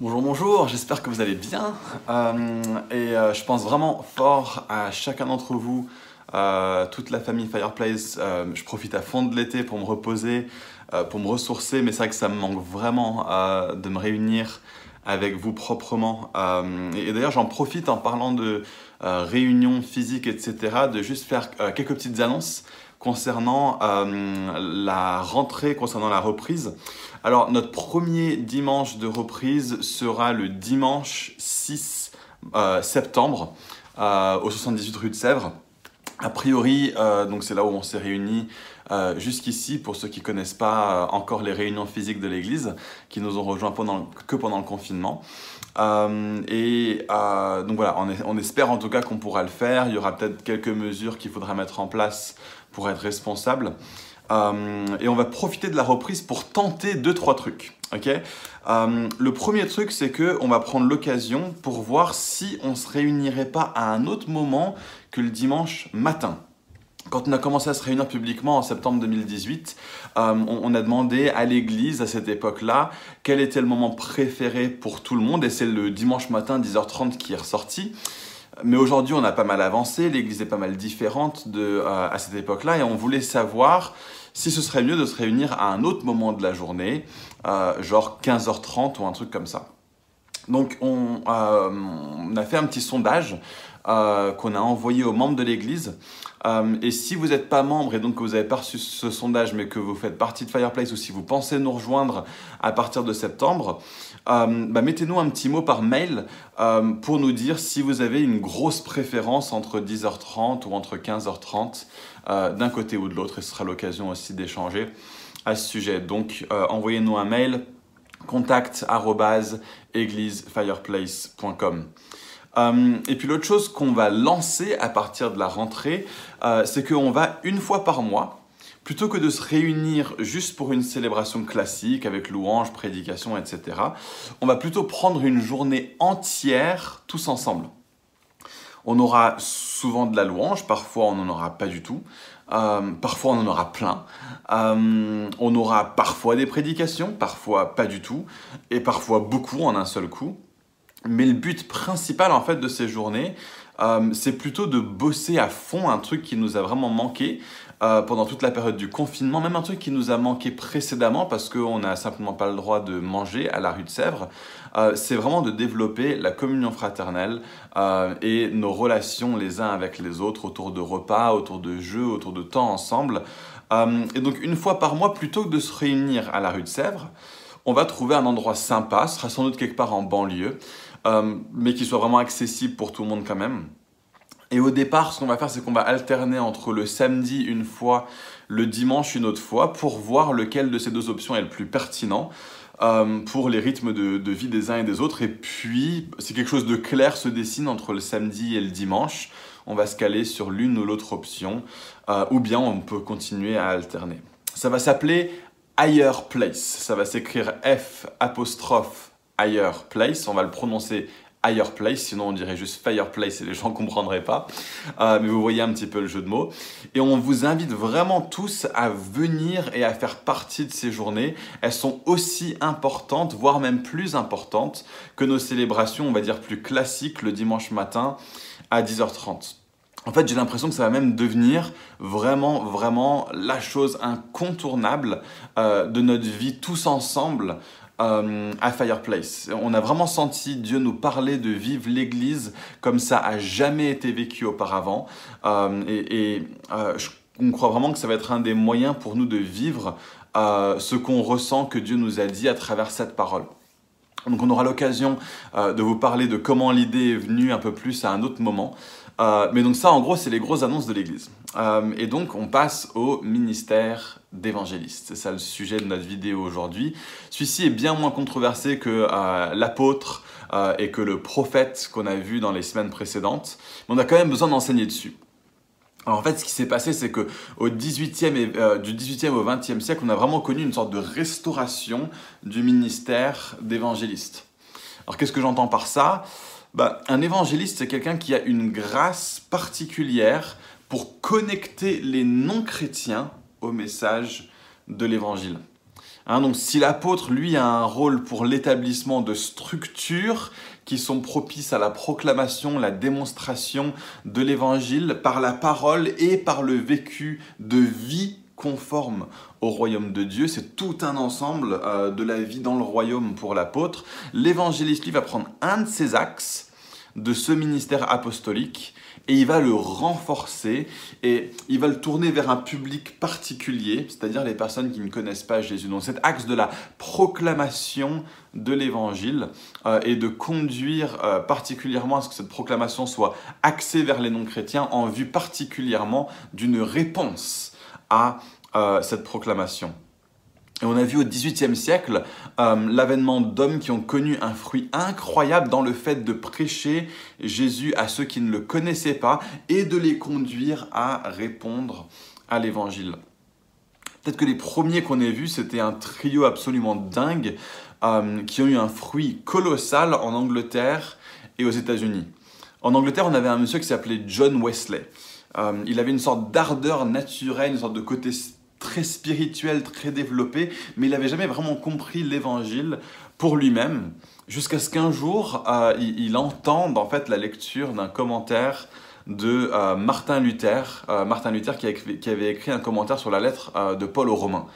Bonjour, bonjour, j'espère que vous allez bien. Euh, et euh, je pense vraiment fort à chacun d'entre vous, euh, toute la famille Fireplace. je profite à fond de l'été pour me reposer, pour me ressourcer, mais c'est vrai que ça me manque vraiment de me réunir avec vous proprement. et, d'ailleurs, j'en profite en parlant de réunions physiques, etc., de juste faire quelques petites annonces concernant la rentrée, concernant la reprise. Alors, notre premier dimanche de reprise sera le dimanche 6 euh, septembre euh, au 78 rue de Sèvres. A priori, euh, donc c'est là où on s'est réunis jusqu'ici pour ceux qui connaissent pas encore les réunions physiques de l'Église, qui nous ont rejoints pendant, que pendant le confinement. et donc voilà, on, espère en tout cas qu'on pourra le faire. Il y aura peut-être quelques mesures qu'il faudra mettre en place pour être responsable. Euh, et on va profiter de la reprise pour tenter deux trois trucs. Ok? Euh, le premier truc, c'est que on va prendre l'occasion pour voir si on se réunirait pas à un autre moment que le dimanche matin. Quand on a commencé à se réunir publiquement en septembre 2018, euh, on, a demandé à l'église à cette époque-là quel était le moment préféré pour tout le monde et c'est le dimanche matin 10h30 qui est ressorti. Mais aujourd'hui, on a pas mal avancé, l'église est pas mal différente de, à cette époque-là et on voulait savoir si ce serait mieux de se réunir à un autre moment de la journée, euh, genre 15h30 ou un truc comme ça. Donc on, euh, a fait un petit sondage euh, qu'on a envoyé aux membres de l'Église. et si vous n'êtes pas membre et donc que vous avez pas reçu ce sondage mais que vous faites partie de Fireplace ou si vous pensez nous rejoindre à partir de septembre, bah, mettez-nous un petit mot par mail pour nous dire si vous avez une grosse préférence entre 10h30 ou entre 15h30 euh, d'un côté ou de l'autre et ce sera l'occasion aussi d'échanger à ce sujet. Donc euh, envoyez-nous un mail contact églisefireplace.com. Euh, et puis l'autre chose qu'on va lancer à partir de la rentrée, c'est qu'on va une fois par mois, plutôt que de se réunir juste pour une célébration classique avec louanges, prédication, etc., on va plutôt prendre une journée entière tous ensemble. On aura souvent de la louange, parfois on n'en aura pas du tout, euh, parfois on en aura plein, euh, on aura parfois des prédications, parfois pas du tout, et parfois beaucoup en un seul coup. Mais le but principal en fait de ces journées, euh, c'est plutôt de bosser à fond un truc qui nous a vraiment manqué euh, pendant toute la période du confinement, même un truc qui nous a manqué précédemment parce qu'on n'a simplement pas le droit de manger à la rue de Sèvres, euh, c'est vraiment de développer la communion fraternelle et nos relations les uns avec les autres autour de repas, autour de jeux, autour de temps ensemble. et donc une fois par mois, plutôt que de se réunir à la rue de Sèvres, on va trouver un endroit sympa, ce sera sans doute quelque part en banlieue, euh, mais qui soit vraiment accessible pour tout le monde quand même. Et au départ, ce qu'on va faire, c'est qu'on va alterner entre le samedi une fois, le dimanche une autre fois, pour voir lequel de ces deux options est le plus pertinent euh, pour les rythmes de, vie des uns et des autres. Et puis, si quelque chose de clair se dessine entre le samedi et le dimanche, on va se caler sur l'une ou l'autre option, euh, ou bien on peut continuer à alterner. Ça va s'appeler Higher Place. Ça va s'écrire F apostrophe Higher Place. On va le prononcer Higher Place, sinon on dirait juste Fireplace et les gens ne comprendraient pas. Euh, mais vous voyez un petit peu le jeu de mots. Et on vous invite vraiment tous à venir et à faire partie de ces journées. Elles sont aussi importantes, voire même plus importantes que nos célébrations, on va dire plus classiques, le dimanche matin à 10h30. En fait, j'ai l'impression que ça va même devenir vraiment, vraiment la chose incontournable euh, de notre vie tous ensemble euh, à Fireplace. On a vraiment senti Dieu nous parler de vivre l'Église comme ça a jamais été vécu auparavant. Euh, et, euh, on croit vraiment que ça va être un des moyens pour nous de vivre ce qu'on ressent que Dieu nous a dit à travers cette parole. Donc on aura l'occasion de vous parler de comment l'idée est venue un peu plus à un autre moment. mais donc ça, en gros, c'est les grosses annonces de l'Église. et donc on passe au ministère d'évangéliste. C'est ça le sujet de notre vidéo aujourd'hui. Celui-ci est bien moins controversé que euh, l'apôtre euh, et que le prophète qu'on a vu dans les semaines précédentes, mais on a quand même besoin d'enseigner dessus. Alors en fait, ce qui s'est passé, c'est que au 18e et, euh, du 18e au 20e siècle, on a vraiment connu une sorte de restauration du ministère d'évangéliste. Alors qu'est-ce que j'entends par ça? Bah, Un évangéliste, c'est quelqu'un qui a une grâce particulière pour connecter les non-chrétiens au message de l'évangile. Hein, donc si l'apôtre, lui, a un rôle pour l'établissement de structures qui sont propices à la proclamation, la démonstration de l'évangile par la parole et par le vécu de vie conforme au royaume de Dieu. C'est tout un ensemble euh, de la vie dans le royaume pour l'apôtre. L'évangéliste, lui, va prendre un de ses axes de ce ministère apostolique et il va le renforcer et il va le tourner vers un public particulier, c'est-à-dire les personnes qui ne connaissent pas Jésus. Donc cet axe de la proclamation de l'évangile euh, et de conduire euh, particulièrement à ce que cette proclamation soit axée vers les non-chrétiens en vue particulièrement d'une réponse à euh, cette proclamation. Et on a vu au XVIIIe siècle euh, l'avènement d'hommes qui ont connu un fruit incroyable dans le fait de prêcher Jésus à ceux qui ne le connaissaient pas et de les conduire à répondre à l'évangile. Peut-être que les premiers qu'on ait vus, c'était un trio absolument dingue euh, qui ont eu un fruit colossal en Angleterre et aux États-Unis. En Angleterre, on avait un monsieur qui s'appelait John Wesley. Euh, il avait une sorte d'ardeur naturelle, une sorte de côté très spirituel, très développé, mais il n'avait jamais vraiment compris l'évangile pour lui-même, jusqu'à ce qu'un jour, euh, il, entende en fait la lecture d'un commentaire de euh, Martin Luther, euh, Martin Luther qui, qui, avait écrit un commentaire sur la lettre de Paul aux Romains.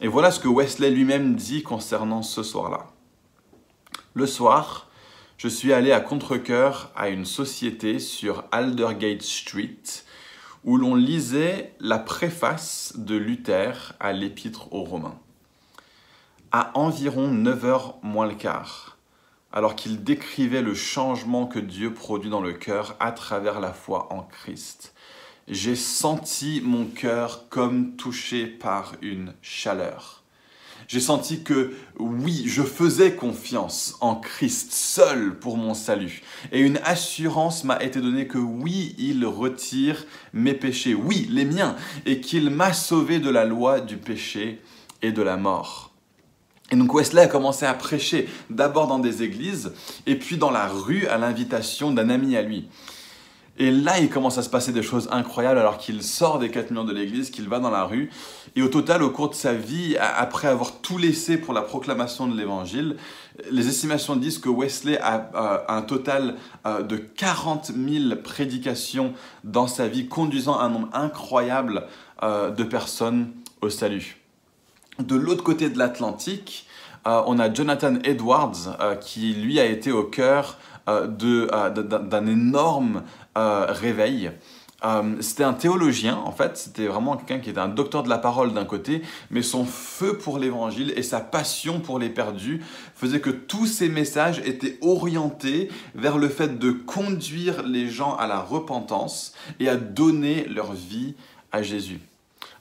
Et voilà ce que Wesley lui-même dit concernant ce soir-là. Le soir, je suis allé à contre-coeur à une société sur Aldergate Street, où l'on lisait la préface de Luther à l'épître aux Romains. À environ 9 heures moins le quart, alors qu'il décrivait le changement que Dieu produit dans le cœur à travers la foi en Christ, j'ai senti mon cœur comme touché par une chaleur j'ai senti que oui, je faisais confiance en Christ seul pour mon salut. Et une assurance m'a été donnée que oui, il retire mes péchés, oui, les miens, et qu'il m'a sauvé de la loi du péché et de la mort. Et donc Wesley a commencé à prêcher d'abord dans des églises et puis dans la rue à l'invitation d'un ami à lui. Et là, il commence à se passer des choses incroyables alors qu'il sort des quatre murs de l'église, qu'il va dans la rue. Et au total, au cours de sa vie, après avoir tout laissé pour la proclamation de l'évangile, les estimations disent que Wesley a euh, un total euh, de 40 000 prédications dans sa vie, conduisant un nombre incroyable euh, de personnes au salut. De l'autre côté de l'Atlantique, on a Jonathan Edwards qui, lui, a été au cœur d'un énorme euh. Euh, c'était un théologien, en fait, c'était vraiment quelqu'un qui était un docteur de la parole d'un côté, mais son feu pour l'évangile et sa passion pour les perdus faisait que tous ses messages étaient orientés vers le fait de conduire les gens à la repentance et à donner leur vie à Jésus.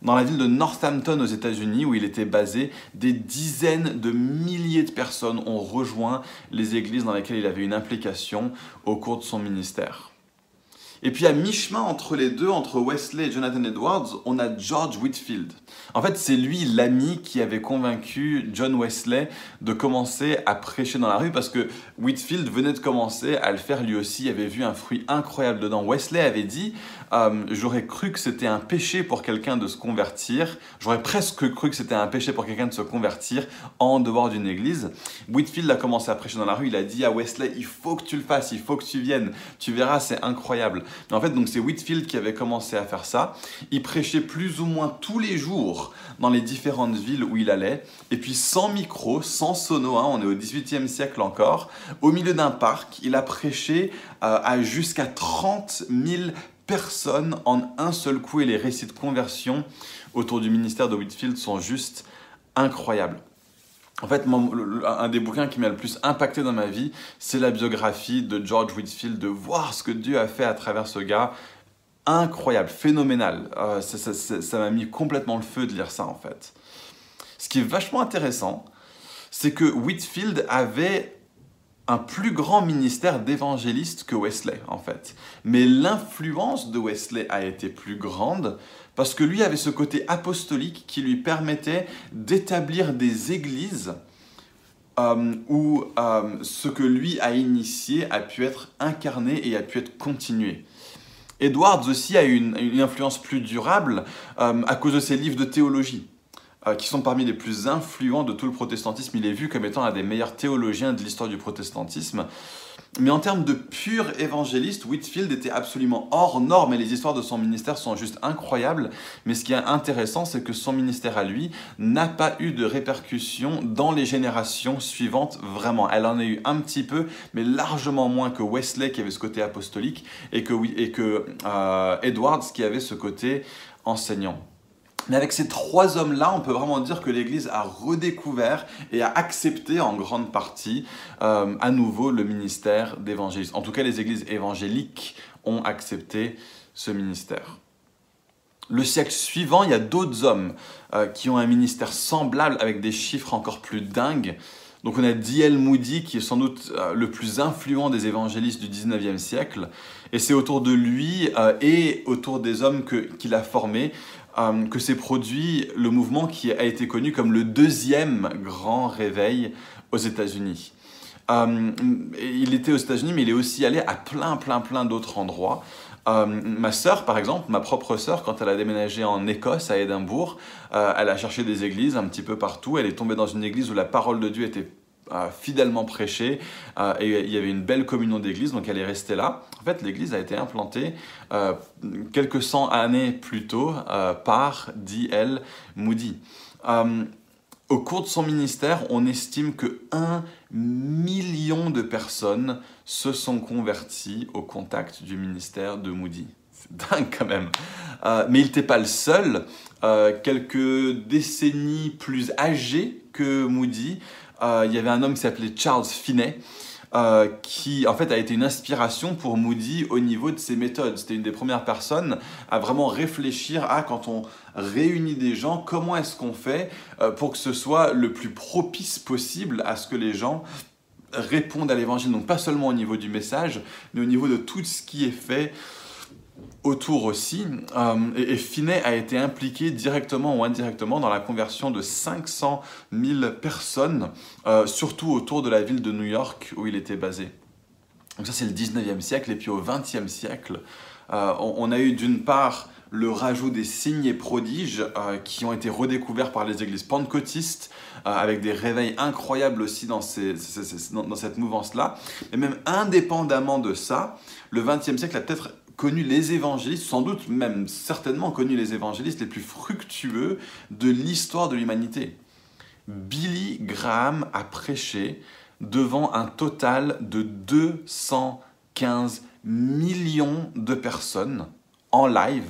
Dans la ville de Northampton aux États-Unis, où il était basé, des dizaines de milliers de personnes ont rejoint les églises dans lesquelles il avait une implication au cours de son ministère. Et puis à mi-chemin entre les deux, entre Wesley et Jonathan Edwards, on a George Whitfield. En fait, c'est lui l'ami qui avait convaincu John Wesley de commencer à prêcher dans la rue parce que Whitfield venait de commencer à le faire lui aussi, il avait vu un fruit incroyable dedans. Wesley avait dit euh, J'aurais cru que c'était un péché pour quelqu'un de se convertir, j'aurais presque cru que c'était un péché pour quelqu'un de se convertir en dehors d'une église. Whitfield a commencé à prêcher dans la rue, il a dit à Wesley Il faut que tu le fasses, il faut que tu viennes, tu verras, c'est incroyable. En fait, donc c'est Whitfield qui avait commencé à faire ça. Il prêchait plus ou moins tous les jours dans les différentes villes où il allait. Et puis sans micro, sans sono, hein, on est au 18e siècle encore, au milieu d'un parc, il a prêché euh, à jusqu'à 30 000 personnes en un seul coup. Et les récits de conversion autour du ministère de Whitfield sont juste incroyables. En fait, un des bouquins qui m'a le plus impacté dans ma vie, c'est la biographie de George Whitfield, de voir ce que Dieu a fait à travers ce gars. Incroyable, phénoménal. Euh, ça m'a mis complètement le feu de lire ça, en fait. Ce qui est vachement intéressant, c'est que Whitfield avait un plus grand ministère d'évangéliste que Wesley, en fait. Mais l'influence de Wesley a été plus grande parce que lui avait ce côté apostolique qui lui permettait d'établir des églises euh, où euh, ce que lui a initié a pu être incarné et a pu être continué. Edwards aussi a eu une, influence plus durable euh, à cause de ses livres de théologie. Euh, qui sont parmi les plus influents de tout le protestantisme. Il est vu comme étant un des meilleurs théologiens de l'histoire du protestantisme. Mais en termes de pur évangéliste, Whitfield était absolument hors norme et les histoires de son ministère sont juste incroyables. Mais ce qui est intéressant, c'est que son ministère à lui n'a pas eu de répercussions dans les générations suivantes, vraiment. Elle en a eu un petit peu, mais largement moins que Wesley qui avait ce côté apostolique et que, euh, Edwards qui avait ce côté enseignant. Mais avec ces trois hommes-là, on peut vraiment dire que l'Église a redécouvert et a accepté en grande partie euh, à nouveau le ministère d'évangéliste. En tout cas, les églises évangéliques ont accepté ce ministère. Le siècle suivant, il y a d'autres hommes euh, qui ont un ministère semblable avec des chiffres encore plus dingues. Donc on a D.L. Moody qui est sans doute euh, le plus influent des évangélistes du 19e siècle. Et c'est autour de lui et autour des hommes qu'il a formés euh, que s'est produit le mouvement qui a été connu comme le deuxième grand réveil aux États-Unis. Euh, il était aux États-Unis, mais il est aussi allé à plein, plein, plein d'autres endroits. Euh, ma sœur, par exemple, ma propre sœur, quand elle a déménagé en Écosse, à Édimbourg, elle a cherché des églises un petit peu partout. Elle est tombée dans une église où la parole de Dieu était fidèlement prêché euh, et il y avait une belle communion d'église, donc elle est restée là. En fait, l'église a été implantée euh, quelques cent années plus tôt euh, par D.L. Moody. au cours de son ministère, on estime que un million de personnes se sont converties au contact du ministère de Moody. C'est dingue quand même. mais il n'était pas le seul. quelques décennies plus âgées que Moody, il y avait un homme qui s'appelait Charles Finney, euh, qui en fait a été une inspiration pour Moody au niveau de ses méthodes. C'était une des premières personnes à vraiment réfléchir à quand on réunit des gens, comment est-ce qu'on fait euh, pour que ce soit le plus propice possible à ce que les gens répondent à l'évangile. Donc pas seulement au niveau du message, mais au niveau de tout ce qui est fait autour aussi. Euh, et, Finet a été impliqué directement ou indirectement dans la conversion de 500 000 personnes, euh, surtout autour de la ville de New York où il était basé. Donc ça c'est le 19e siècle. Et puis au 20e siècle, euh, on, a eu d'une part le rajout des signes et prodiges qui ont été redécouverts par les églises pentecôtistes, avec des réveils incroyables aussi dans, cette mouvance-là. Et même indépendamment de ça, le 20e siècle a peut-être connu les évangélistes, sans doute même certainement connu les évangélistes les plus fructueux de l'histoire de l'humanité. Billy Graham a prêché devant un total de 215 millions de personnes en live.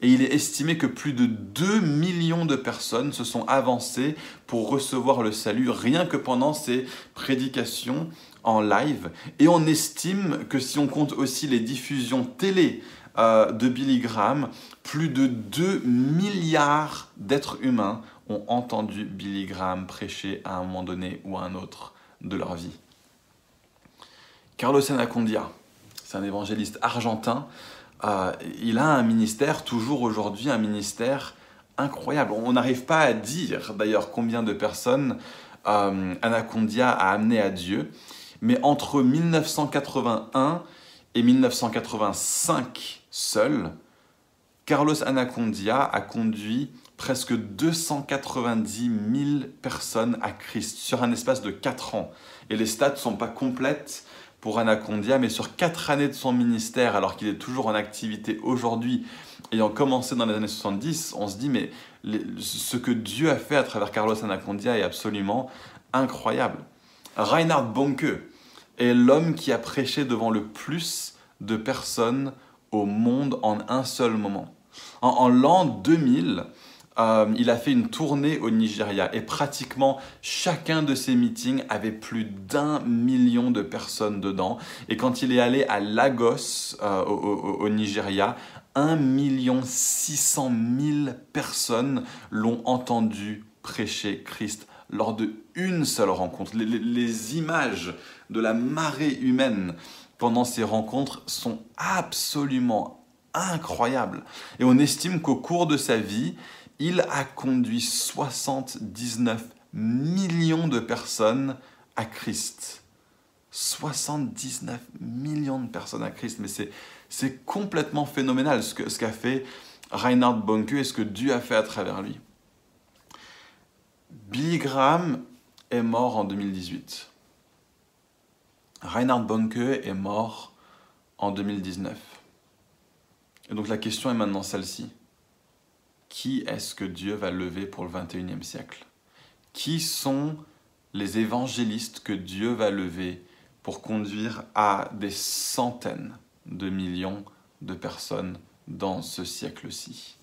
Et il est estimé que plus de 2 millions de personnes se sont avancées pour recevoir le salut rien que pendant ces prédications en live. Et on estime que si on compte aussi les diffusions télé euh, de Billy Graham, plus de 2 milliards d'êtres humains ont entendu Billy Graham prêcher à un moment donné ou à un autre de leur vie. Carlos Anacondia, c'est un évangéliste argentin. Euh, il a un ministère, toujours aujourd'hui, un ministère incroyable. On n'arrive pas à dire d'ailleurs combien de personnes euh, Anacondia a amené à Dieu mais entre 1981 et 1985 seul, Carlos Anacondia a conduit presque 290 000 personnes à Christ sur un espace de 4 ans. Et les stats ne sont pas complètes pour Anacondia, mais sur 4 années de son ministère, alors qu'il est toujours en activité aujourd'hui, ayant commencé dans les années 70, on se dit, mais ce que Dieu a fait à travers Carlos Anacondia est absolument incroyable. Reinhard Bonke, est l'homme qui a prêché devant le plus de personnes au monde en un seul moment. En, l'an 2000, euh, il a fait une tournée au Nigeria et pratiquement chacun de ses meetings avait plus d'un million de personnes dedans. Et quand il est allé à Lagos, euh, au, Nigeria, 1 million 600 000 personnes l'ont entendu prêcher Christ lors de une seule rencontre. Les, images de la marée humaine pendant ces rencontres sont absolument incroyables. Et on estime qu'au cours de sa vie, il a conduit 79 millions de personnes à Christ. 79 millions de personnes à Christ. Mais c'est complètement phénoménal ce qu'a ce fait Reinhard Bonke et ce que Dieu a fait à travers lui. Billy Graham est mort en 2018. Reinhard Bonke est mort en 2019. Et donc la question est maintenant celle-ci. Qui est-ce que Dieu va lever pour le 21e siècle? Qui sont les évangélistes que Dieu va lever pour conduire à des centaines de millions de personnes dans ce siècle-ci?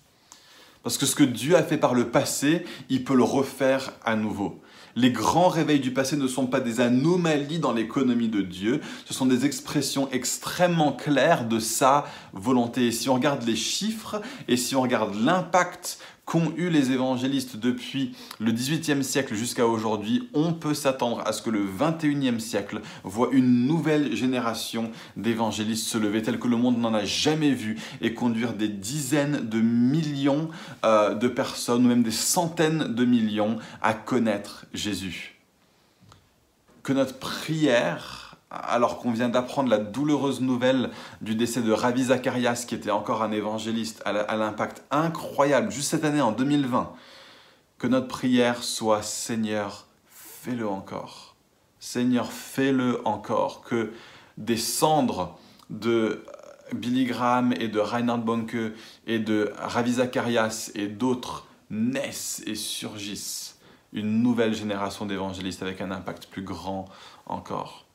Parce que ce que Dieu a fait par le passé, il peut le refaire à nouveau. Les grands réveils du passé ne sont pas des anomalies dans l'économie de Dieu, ce sont des expressions extrêmement claires de sa volonté. Et si on regarde les chiffres et si on regarde l'impact qu'ont eu les évangélistes depuis le XVIIIe siècle jusqu'à aujourd'hui, on peut s'attendre à ce que le XXIe siècle voit une nouvelle génération d'évangélistes se lever tel que le monde n'en a jamais vu et conduire des dizaines de millions euh, de personnes ou même des centaines de millions à connaître Jésus. Que notre prière alors qu'on vient d'apprendre la douloureuse nouvelle du décès de Ravi Zacharias, qui était encore un évangéliste à l'impact incroyable, juste cette année en 2020, que notre prière soit Seigneur, fais-le encore. Seigneur, fais-le encore. Que des cendres de Billy Graham et de Reinhard Bonke et de Ravi Zacharias et d'autres naissent et surgissent une nouvelle génération d'évangélistes avec un impact plus grand encore.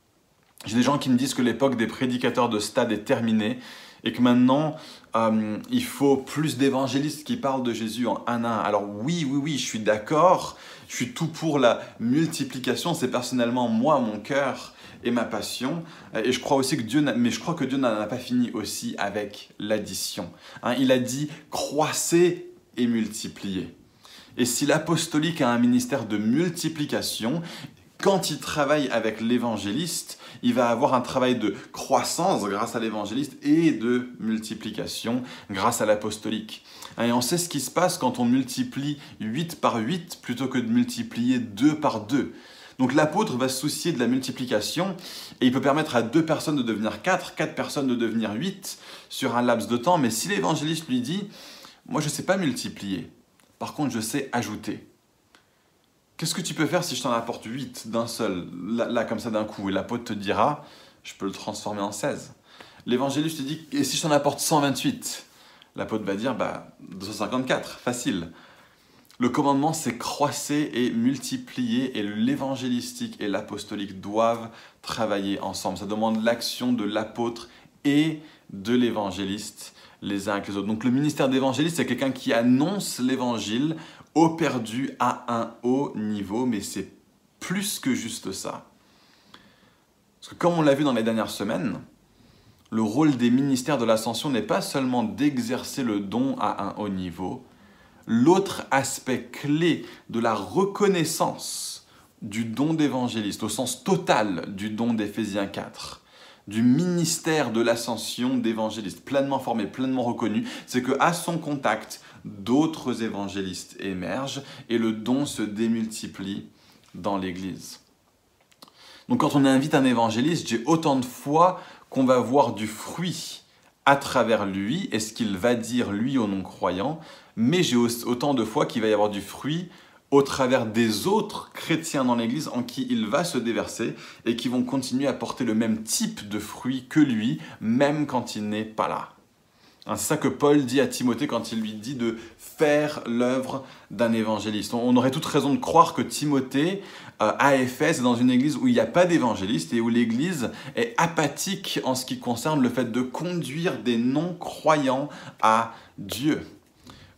J'ai des gens qui me disent que l'époque des prédicateurs de stade est terminée et que maintenant, euh, il faut plus d'évangélistes qui parlent de Jésus en un à. Alors oui, oui, oui, je suis d'accord, je suis tout pour la multiplication, c'est personnellement moi, mon cœur et ma passion. Et je crois aussi que Dieu, mais je crois que Dieu n'en a pas fini aussi avec l'addition. Hein, il a dit croissez et multipliez. Et si l'apostolique a un ministère de multiplication, quand il travaille avec l'évangéliste, il va avoir un travail de croissance grâce à l'évangéliste et de multiplication grâce à l'apostolique. Et on sait ce qui se passe quand on multiplie 8 par 8 plutôt que de multiplier 2 par 2. Donc l'apôtre va se soucier de la multiplication et il peut permettre à deux personnes de devenir 4, quatre personnes de devenir 8 sur un laps de temps. Mais si l'évangéliste lui dit, moi je ne sais pas multiplier, par contre je sais ajouter. Qu'est-ce que tu peux faire si je t'en apporte 8 d'un seul, là, comme ça d'un coup Et l'apôtre te dira, je peux le transformer en 16. L'évangéliste te dit, et si je t'en apporte 128 L'apôtre va dire, bah, 254, facile. Le commandement, c'est croisser et multiplier, et l'évangélistique et l'apostolique doivent travailler ensemble. Ça demande l'action de l'apôtre et de l'évangéliste les uns avec les autres. Donc le ministère d'évangéliste, c'est quelqu'un qui annonce l'évangile au perdu à un haut niveau, mais c'est plus que juste ça. Parce que comme on l'a vu dans les dernières semaines, le rôle des ministères de l'ascension n'est pas seulement d'exercer le don à un haut niveau, l'autre aspect clé de la reconnaissance du don d'évangéliste, au sens total du don d'Éphésiens 4, du ministère de l'ascension d'évangéliste, pleinement formé, pleinement reconnu, c'est que à son contact, d'autres évangélistes émergent et le don se démultiplie dans l'Église. Donc quand on invite un évangéliste, j'ai autant de foi qu'on va voir du fruit à travers lui et ce qu'il va dire lui aux non-croyants, mais j'ai autant de foi qu'il va y avoir du fruit au travers des autres chrétiens dans l'Église en qui il va se déverser et qui vont continuer à porter le même type de fruit que lui, même quand il n'est pas là. Hein, c'est ça que Paul dit à Timothée quand il lui dit de faire l'œuvre d'un évangéliste. On aurait toute raison de croire que Timothée, euh, à Éphèse, est dans une église où il n'y a pas d'évangéliste et où l'église est apathique en ce qui concerne le fait de conduire des non-croyants à Dieu.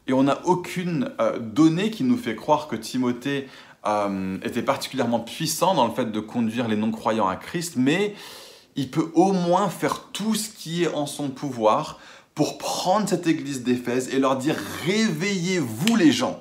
Et on n'a aucune euh, donnée qui nous fait croire que Timothée euh, était particulièrement puissant dans le fait de conduire les non-croyants à Christ, mais il peut au moins faire tout ce qui est en son pouvoir pour prendre cette église d'Éphèse et leur dire réveillez-vous les gens.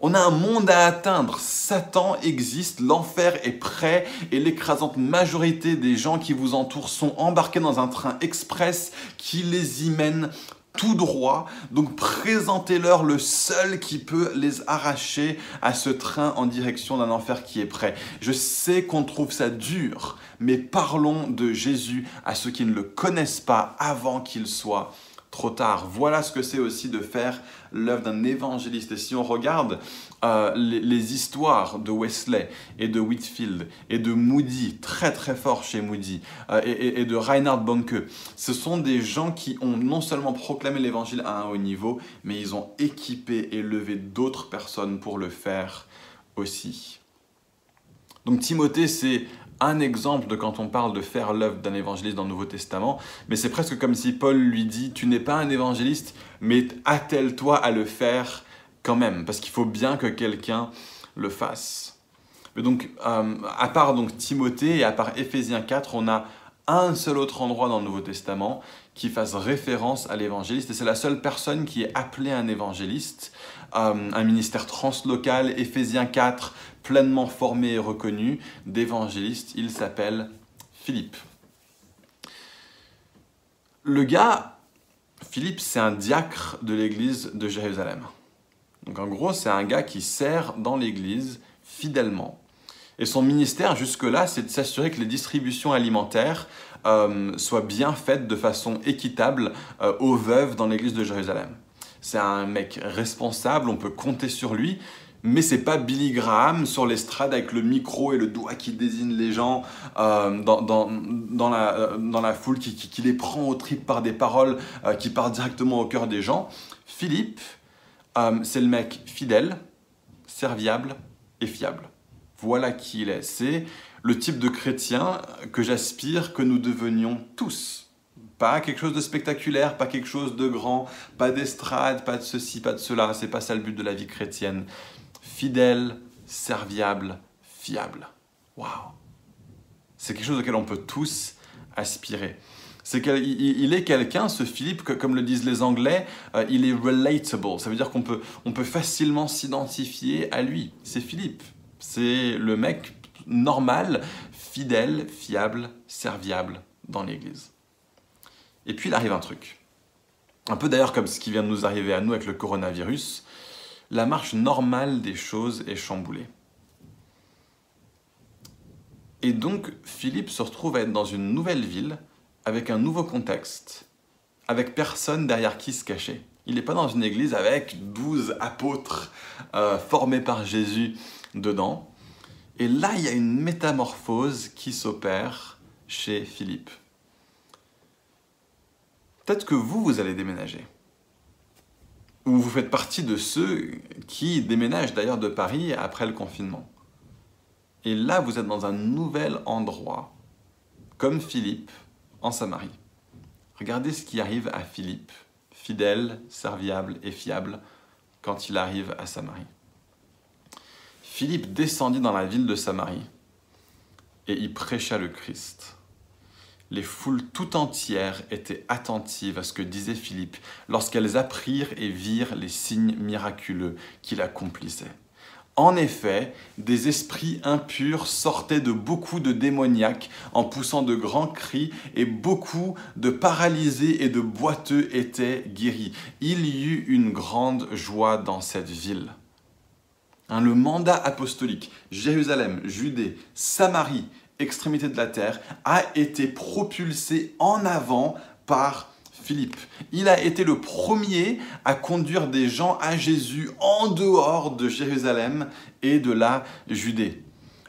On a un monde à atteindre. Satan existe, l'enfer est prêt et l'écrasante majorité des gens qui vous entourent sont embarqués dans un train express qui les y mène tout droit. Donc présentez-leur le seul qui peut les arracher à ce train en direction d'un enfer qui est prêt. Je sais qu'on trouve ça dur, mais parlons de Jésus à ceux qui ne le connaissent pas avant qu'il soit trop tard. Voilà ce que c'est aussi de faire l'œuvre d'un évangéliste. Et si on regarde euh, les, histoires de Wesley et de Whitfield et de Moody, très très fort chez Moody, euh, et, de Reinhard Bonke, ce sont des gens qui ont non seulement proclamé l'évangile à un haut niveau, mais ils ont équipé et levé d'autres personnes pour le faire aussi. Donc Timothée, c'est un exemple de quand on parle de faire l'œuvre d'un évangéliste dans le Nouveau Testament, mais c'est presque comme si Paul lui dit, tu n'es pas un évangéliste, mais attelle-toi à le faire quand même, parce qu'il faut bien que quelqu'un le fasse. Mais donc, euh, à part donc Timothée et à part Éphésiens 4, on a un seul autre endroit dans le Nouveau Testament qui fasse référence à l'évangéliste, et c'est la seule personne qui est appelée un évangéliste, euh, un ministère translocal, Éphésiens 4, pleinement formé et reconnu d'évangéliste, il s'appelle Philippe. Le gars, Philippe, c'est un diacre de l'église de Jérusalem. Donc en gros, c'est un gars qui sert dans l'église fidèlement. Et son ministère jusque-là, c'est de s'assurer que les distributions alimentaires euh, soient bien faites de façon équitable euh, aux veuves dans l'église de Jérusalem. C'est un mec responsable, on peut compter sur lui, mais c'est pas Billy Graham sur l'estrade avec le micro et le doigt qui désigne les gens euh, dans, la, foule, qui, les prend au trip par des paroles qui partent directement au cœur des gens. Philippe, c'est le mec fidèle, serviable et fiable. Voilà qui il est. C'est le type de chrétien que j'aspire que nous devenions tous. Pas quelque chose de spectaculaire, pas quelque chose de grand, pas d'estrade, pas de ceci, pas de cela. C'est pas ça le but de la vie chrétienne fidèle, serviable, fiable. Waouh C'est quelque chose auquel on peut tous aspirer. C'est qu'il est quelqu'un, ce Philippe, comme le disent les Anglais, euh, il est relatable. Ça veut dire qu'on peut, on peut facilement s'identifier à lui. C'est Philippe. C'est le mec normal, fidèle, fiable, serviable dans l'Église. Et puis il arrive un truc. Un peu d'ailleurs comme ce qui vient de nous arriver à nous avec le coronavirus la marche normale des choses est chamboulée. Et donc Philippe se retrouve à être dans une nouvelle ville, avec un nouveau contexte, avec personne derrière qui se cacher. Il n'est pas dans une église avec douze apôtres euh, formés par Jésus dedans. Et là, il y a une métamorphose qui s'opère chez Philippe. Peut-être que vous, vous allez déménager ou vous faites partie de ceux qui déménagent d'ailleurs de Paris après le confinement. Et là, vous êtes dans un nouvel endroit, comme Philippe, en Samarie. Regardez ce qui arrive à Philippe, fidèle, serviable et fiable, quand il arrive à Samarie. Philippe descendit dans la ville de Samarie et y prêcha le Christ les foules tout entières étaient attentives à ce que disait Philippe lorsqu'elles apprirent et virent les signes miraculeux qu'il accomplissait. En effet, des esprits impurs sortaient de beaucoup de démoniaques en poussant de grands cris et beaucoup de paralysés et de boiteux étaient guéris. Il y eut une grande joie dans cette ville. Hein, le mandat apostolique, Jérusalem, Judée, Samarie extrémité de la terre, a été propulsé en avant par Philippe. Il a été le premier à conduire des gens à Jésus en dehors de Jérusalem et de la Judée.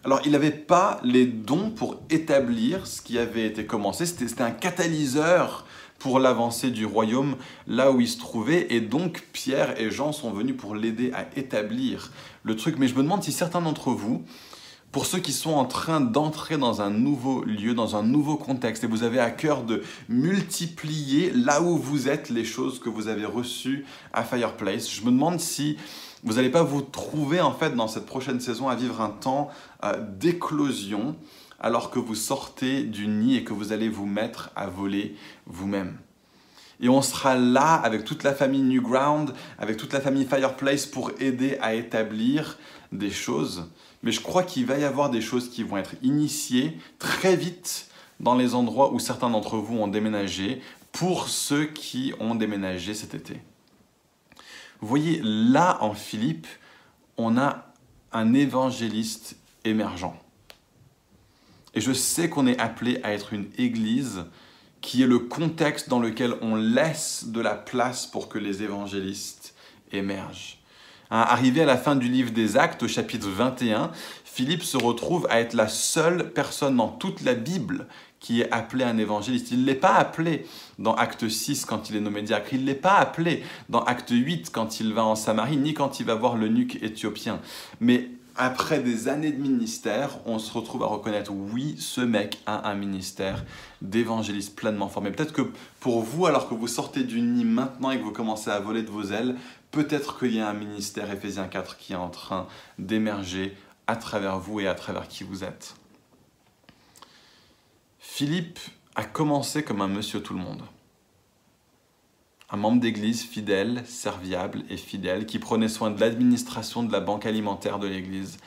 Alors, il n'avait pas les dons pour établir ce qui avait été commencé. C'était un catalyseur pour l'avancée du royaume là où il se trouvait. Et donc, Pierre et Jean sont venus pour l'aider à établir le truc. Mais je me demande si certains d'entre vous, pour ceux qui sont en train d'entrer dans un nouveau lieu, dans un nouveau contexte, et vous avez à cœur de multiplier là où vous êtes les choses que vous avez reçues à Fireplace. Je me demande si vous n'allez pas vous trouver en fait dans cette prochaine saison à vivre un temps euh, d'éclosion alors que vous sortez du nid et que vous allez vous mettre à voler vous-même. Et on sera là avec toute la famille Newground, avec toute la famille Fireplace pour aider à établir des choses mais je crois qu'il va y avoir des choses qui vont être initiées très vite dans les endroits où certains d'entre vous ont déménagé, pour ceux qui ont déménagé cet été. Vous voyez, là en Philippe, on a un évangéliste émergent. Et je sais qu'on est appelé à être une église qui est le contexte dans lequel on laisse de la place pour que les évangélistes émergent. Hein, arrivé à la fin du livre des Actes, au chapitre 21, Philippe se retrouve à être la seule personne dans toute la Bible qui est appelé un évangéliste. Il ne l'est pas appelé dans Acte 6 quand il est nommé diacre. Il ne l'est pas appelé dans Acte 8 quand il va en Samarie, ni quand il va voir l'eunuque éthiopien. Mais après des années de ministère, on se retrouve à reconnaître, oui, ce mec a un ministère d'évangéliste pleinement formé. Peut-être que pour vous, alors que vous sortez du nid maintenant et que vous commencez à voler de vos ailes, peut-être qu'il y a un ministère, Ephésiens 4, qui est en train d'émerger à travers vous et à travers qui vous êtes. Philippe a commencé comme un monsieur tout le monde. Un membre d'église fidèle, serviable et fidèle qui prenait soin de l'administration de la banque alimentaire de l'église.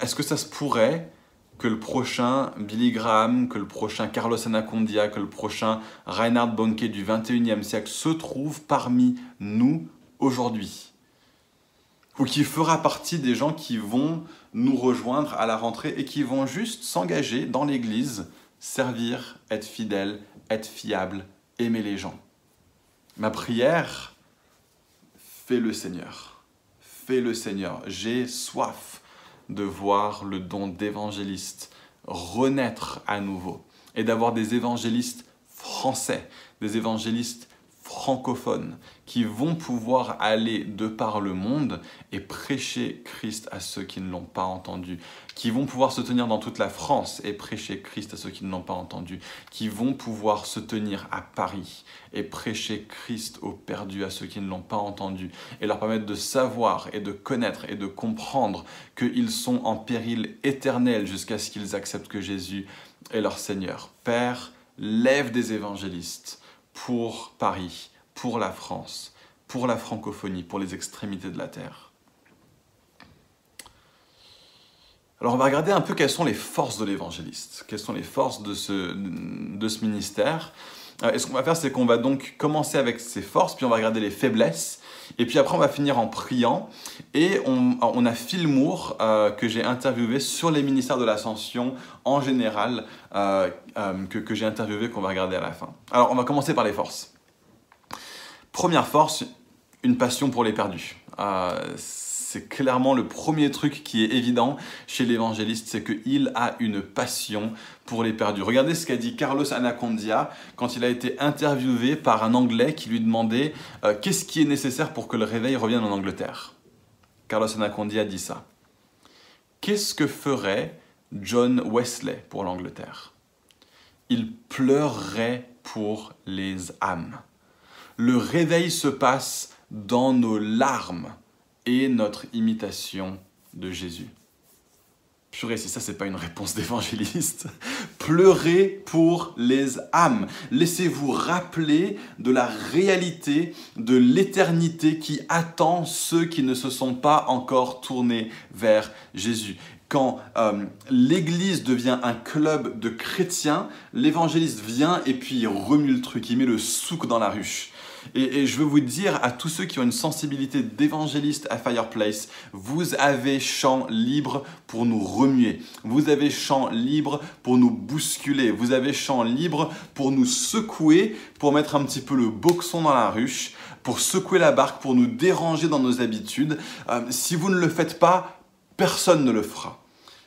Est-ce que ça se pourrait que le prochain Billy Graham, que le prochain Carlos Anacondia, que le prochain Reinhard Bonke du 21e siècle se trouve parmi nous aujourd'hui? Ou qui fera partie des gens qui vont nous rejoindre à la rentrée et qui vont juste s'engager dans l'église servir, être fidèle, être fiable, aimer les gens? Ma prière, fais le Seigneur. Fais le Seigneur. J'ai soif de voir le don d'évangéliste renaître à nouveau et d'avoir des évangélistes français, des évangélistes francophones qui vont pouvoir aller de par le monde et prêcher Christ à ceux qui ne l'ont pas entendu, qui vont pouvoir se tenir dans toute la France et prêcher Christ à ceux qui ne l'ont pas entendu, qui vont pouvoir se tenir à Paris et prêcher Christ aux perdus, à ceux qui ne l'ont pas entendu, et leur permettre de savoir et de connaître et de comprendre qu'ils sont en péril éternel jusqu'à ce qu'ils acceptent que Jésus est leur Seigneur. Père, lève des évangélistes pour Paris, pour la France, pour la francophonie, pour les extrémités de la terre. Alors on va regarder un peu quelles sont les forces de l'évangéliste, quelles sont les forces de ce, de ce ministère. Euh, et ce qu'on va faire, c'est qu'on va donc commencer avec ses forces, puis on va regarder les faiblesses, et puis après on va finir en priant. Et on, a Phil Moore euh, que j'ai interviewé sur les ministères de l'ascension en général, euh, que, que j'ai interviewé, qu'on va regarder à la fin. Alors on va commencer par les forces. Première force, une passion pour les perdus. C'est clairement le premier truc qui est évident chez l'évangéliste, c'est qu'il a une passion pour les perdus. Regardez ce qu'a dit Carlos Anacondia quand il a été interviewé par un Anglais qui lui demandait euh, qu'est-ce qui est nécessaire pour que le réveil revienne en Angleterre? Carlos Anacondia dit ça. Qu'est-ce que ferait John Wesley pour l'Angleterre? Il pleurerait pour les âmes le réveil se passe dans nos larmes et notre imitation de Jésus. Purée, si ça, c'est pas une réponse d'évangéliste. Pleurez pour les âmes. Laissez-vous rappeler de la réalité de l'éternité qui attend ceux qui ne se sont pas encore tournés vers Jésus quand euh, l'Église devient un club de chrétiens, l'évangéliste vient et puis il remue le truc, il met le souk dans la ruche. Et, je veux vous dire à tous ceux qui ont une sensibilité d'évangéliste à Fireplace, vous avez champ libre pour nous remuer. Vous avez champ libre pour nous bousculer. Vous avez champ libre pour nous secouer, pour mettre un petit peu le boxon dans la ruche, pour secouer la barque, pour nous déranger dans nos habitudes. Euh, si vous ne le faites pas, personne ne le fera.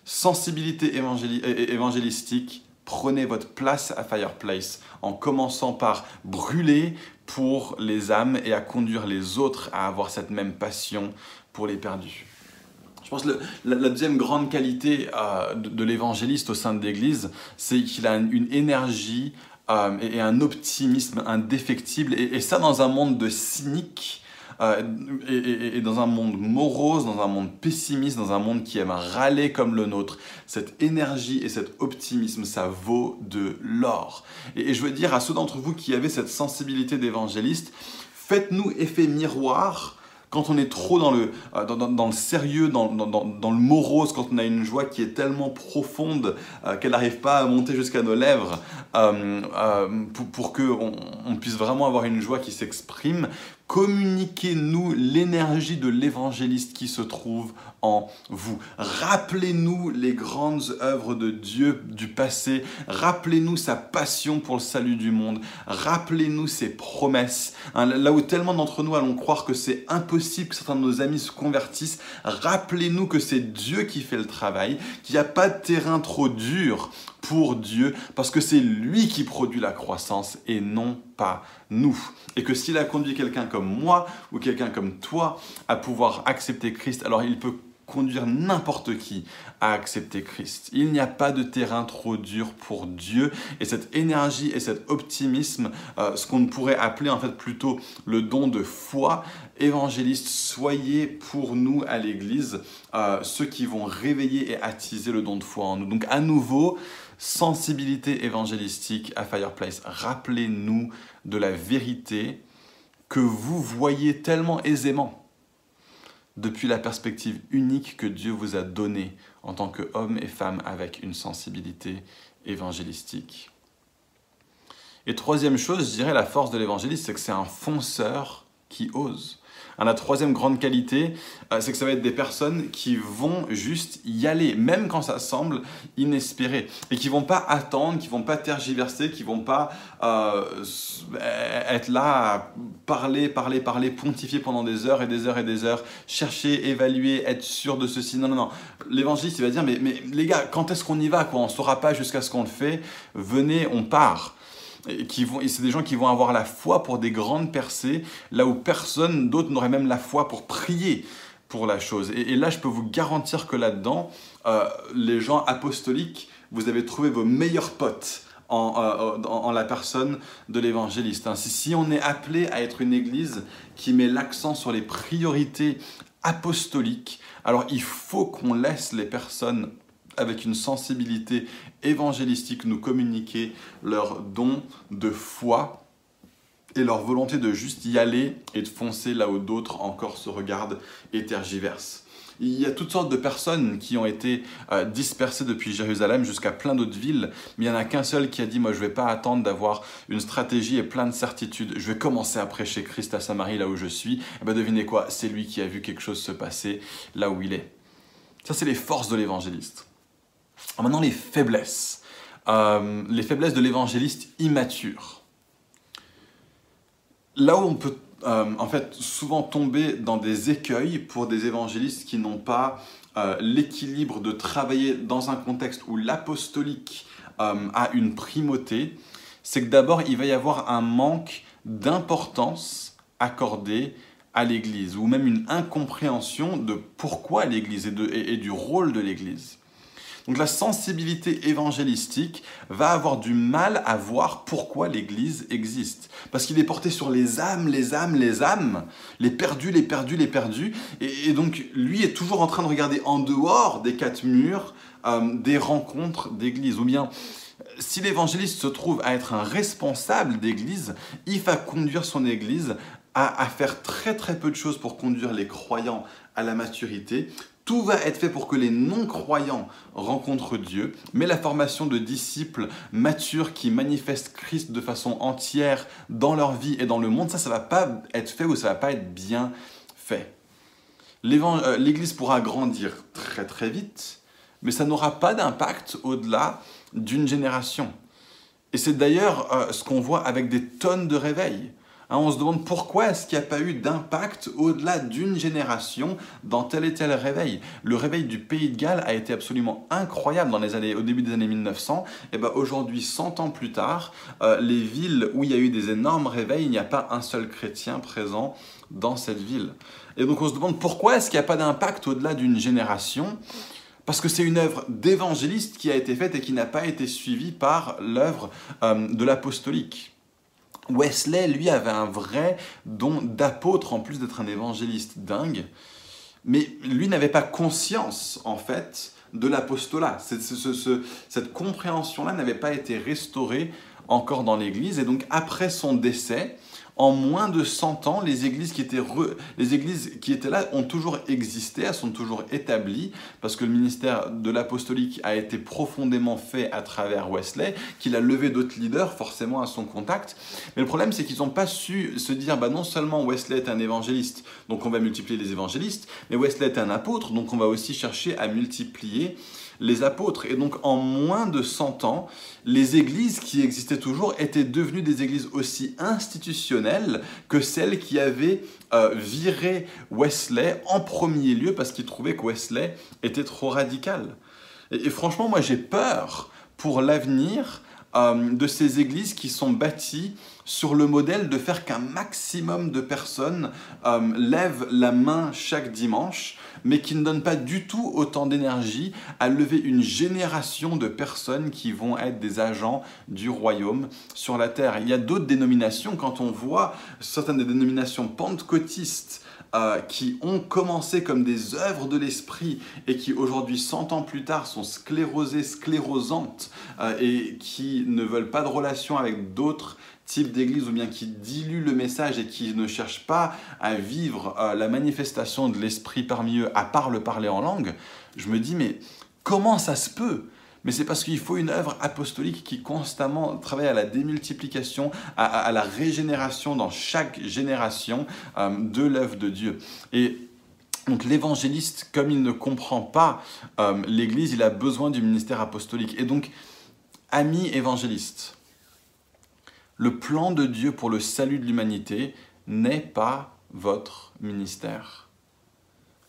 Sensibilité évangélistique, prenez votre place à Fireplace en commençant par brûler pour les âmes et à conduire les autres à avoir cette même passion pour les perdus. Je pense que la, deuxième grande qualité euh, de, l'évangéliste au sein de l'Église, c'est qu'il a une, énergie euh, et, un optimisme indéfectible, et, ça dans un monde de cyniques euh, et, dans un monde morose, dans un monde pessimiste, dans un monde qui aime râler comme le nôtre, cette énergie et cet optimisme, ça vaut de l'or. Et, je veux dire à ceux d'entre vous qui avaient cette sensibilité d'évangéliste, faites-nous effet miroir quand on est trop dans le, euh, dans, le sérieux, dans, dans, le morose, quand on a une joie qui est tellement profonde euh, qu'elle n'arrive pas à monter jusqu'à nos lèvres, pour, pour qu'on on puisse vraiment avoir une joie qui s'exprime, Communiquez-nous l'énergie de l'évangéliste qui se trouve en vous. Rappelez-nous les grandes œuvres de Dieu du passé. Rappelez-nous sa passion pour le salut du monde. Rappelez-nous ses promesses. Hein, là où tellement d'entre nous allons croire que c'est impossible que certains de nos amis se convertissent, rappelez-nous que c'est Dieu qui fait le travail, qu'il n'y a pas de terrain trop dur pour Dieu, parce que c'est lui qui produit la croissance et non pas nous. Et que s'il a conduit quelqu'un comme moi ou quelqu'un comme toi à pouvoir accepter Christ, alors il peut conduire n'importe qui à accepter Christ. Il n'y a pas de terrain trop dur pour Dieu et cette énergie et cet optimisme, euh, ce qu'on pourrait appeler en fait plutôt le don de foi, évangéliste, soyez pour nous à l'Église euh, ceux qui vont réveiller et attiser le don de foi en nous. Donc à nouveau, sensibilité évangélistique à Fireplace. Rappelez-nous de la vérité que vous voyez tellement aisément depuis la perspective unique que Dieu vous a donnée en tant qu'homme et femme avec une sensibilité évangélistique. Et troisième chose, je dirais, la force de l'évangéliste, c'est que c'est un fonceur qui ose la troisième grande qualité, euh, c'est que ça va être des personnes qui vont juste y aller, même quand ça semble inespéré, et qui vont pas attendre, qui vont pas tergiverser, qui vont pas euh, être là à parler, parler, parler, pontifier pendant des heures et des heures et des heures, chercher, évaluer, être sûr de ceci. Non, non, non. L'évangéliste, il va dire, mais, mais les gars, quand est-ce qu'on y va quoi? On ne saura pas jusqu'à ce qu'on le fait. Venez, on part et c'est des gens qui vont avoir la foi pour des grandes percées, là où personne d'autre n'aurait même la foi pour prier pour la chose. Et, là, je peux vous garantir que là-dedans, euh, les gens apostoliques, vous avez trouvé vos meilleurs potes. En, euh, la personne de l'évangéliste. Si on est appelé à être une église qui met l'accent sur les priorités apostoliques, alors il faut qu'on laisse les personnes avec une sensibilité évangélistique nous communiquer leur don de foi et leur volonté de juste y aller et de foncer là où d'autres encore se regardent et tergiversent. Il y a toutes sortes de personnes qui ont été euh, dispersées depuis Jérusalem jusqu'à plein d'autres villes, mais il n'y en a qu'un seul qui a dit, moi je ne vais pas attendre d'avoir une stratégie et plein de certitudes, je vais commencer à prêcher Christ à Samarie là où je suis. Et eh bien devinez quoi, c'est lui qui a vu quelque chose se passer là où il est. Ça c'est les forces de l'évangéliste. Maintenant, les faiblesses. Euh, les faiblesses de l'évangéliste immature. Là où on peut euh, en fait souvent tomber dans des écueils pour des évangélistes qui n'ont pas euh, l'équilibre de travailler dans un contexte où l'apostolique a une primauté, c'est que d'abord il va y avoir un manque d'importance accordée à l'Église, ou même une incompréhension de pourquoi l'Église et du rôle de l'Église. Donc la sensibilité évangélistique va avoir du mal à voir pourquoi l'Église existe. Parce qu'il est porté sur les âmes, les âmes, les âmes, les perdus, les perdus, les perdus. Et, donc lui est toujours en train de regarder en dehors des quatre murs euh, des rencontres d'Église. Ou bien si l'évangéliste se trouve à être un responsable d'église, il va conduire son église à, faire très très peu de choses pour conduire les croyants à la maturité, tout va être fait pour que les non-croyants rencontrent Dieu, mais la formation de disciples matures qui manifestent Christ de façon entière dans leur vie et dans le monde, ça, ça va pas être fait ou ça va pas être bien fait. Euh, L'Église pourra grandir très très vite, mais ça n'aura pas d'impact au-delà d'une génération. Et c'est d'ailleurs euh, ce qu'on voit avec des tonnes de réveils. Hein, on se demande pourquoi est-ce qu'il n'y a pas eu d'impact au-delà d'une génération dans tel et tel réveil. Le réveil du pays de Galles a été absolument incroyable dans les années, au début des années 1900. Et ben aujourd'hui, 100 ans plus tard, euh, les villes où il y a eu des énormes réveils, il n'y a pas un seul chrétien présent dans cette ville. Et donc on se demande pourquoi est-ce qu'il n'y a pas d'impact au-delà d'une génération? Parce que c'est une œuvre d'évangéliste qui a été faite et qui n'a pas été suivie par l'œuvre euh, de l'apostolique. Wesley, lui, avait un vrai don d'apôtre en plus d'être un évangéliste dingue. Mais lui n'avait pas conscience, en fait, de l'apostolat. Cette, compréhension-là n'avait pas été restaurée encore dans l'Église. Et donc après son décès, en moins de 100 ans, les églises qui étaient, les églises qui étaient là ont toujours existé, elles sont toujours établies, parce que le ministère de l'apostolique a été profondément fait à travers Wesley, qu'il a levé d'autres leaders forcément à son contact. Mais le problème, c'est qu'ils n'ont pas su se dire, bah non seulement Wesley est un évangéliste, donc on va multiplier les évangélistes, mais Wesley est un apôtre, donc on va aussi chercher à multiplier les apôtres. Et donc en moins de 100 ans, les églises qui existaient toujours étaient devenues des églises aussi institutionnelles que celles qui avaient euh, viré Wesley en premier lieu parce qu'ils trouvaient que Wesley était trop radical. Et, franchement, moi j'ai peur pour l'avenir euh, de ces églises qui sont bâties sur le modèle de faire qu'un maximum de personnes euh, lèvent la main chaque dimanche mais qui ne donne pas du tout autant d'énergie à lever une génération de personnes qui vont être des agents du royaume sur la terre. Il y a d'autres dénominations, quand on voit certaines des dénominations pentecôtistes, euh, qui ont commencé comme des œuvres de l'esprit et qui aujourd'hui, 100 ans plus tard, sont sclérosées, sclérosantes euh, et qui ne veulent pas de relation avec d'autres type d'église ou bien qui dilue le message et qui ne cherche pas à vivre euh, la manifestation de l'esprit parmi eux à part le parler en langue, je me dis mais comment ça se peut mais c'est parce qu'il faut une œuvre apostolique qui constamment travaille à la démultiplication, à, la régénération dans chaque génération euh, de l'œuvre de Dieu. Et donc l'évangéliste, comme il ne comprend pas euh, l'Église, il a besoin du ministère apostolique. Et donc, ami évangéliste, le plan de Dieu pour le salut de l'humanité n'est pas votre ministère.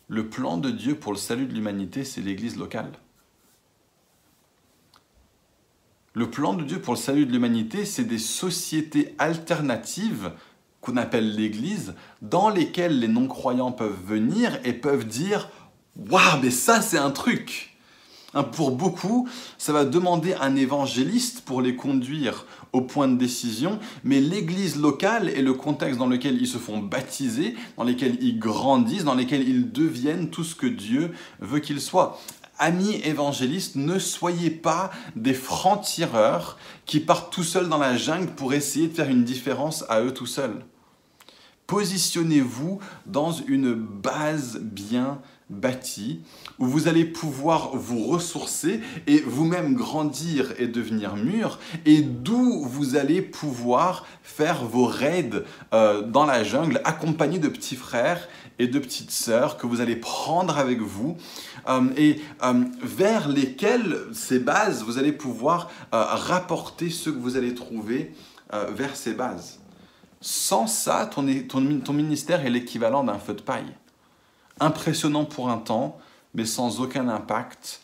Le plan de Dieu pour le salut de l'humanité, c'est l'Église locale. Le plan de Dieu pour le salut de l'humanité, c'est des sociétés alternatives qu'on appelle l'Église, dans lesquelles les non-croyants peuvent venir et peuvent dire Waouh, mais ça c'est un truc Hein, pour beaucoup, ça va demander un évangéliste pour les conduire au point de décision, mais l'église locale et le contexte dans lequel ils se font baptiser, dans lequel ils grandissent, dans lequel ils deviennent tout ce que Dieu veut qu'ils soient. Amis évangélistes, ne soyez pas des francs-tireurs qui partent tout seuls dans la jungle pour essayer de faire une différence à eux tout seuls. Positionnez-vous dans une base bien bâti, où vous allez pouvoir vous ressourcer et vous-même grandir et devenir mûr, et d'où vous allez pouvoir faire vos raids euh, dans la jungle, accompagnés de petits frères et de petites sœurs que vous allez prendre avec vous, euh, et euh, vers lesquels ces bases, vous allez pouvoir rapporter ce que vous allez trouver vers ces bases. Sans ça, ton, ton, ministère est l'équivalent d'un feu de paille impressionnant pour un temps, mais sans aucun impact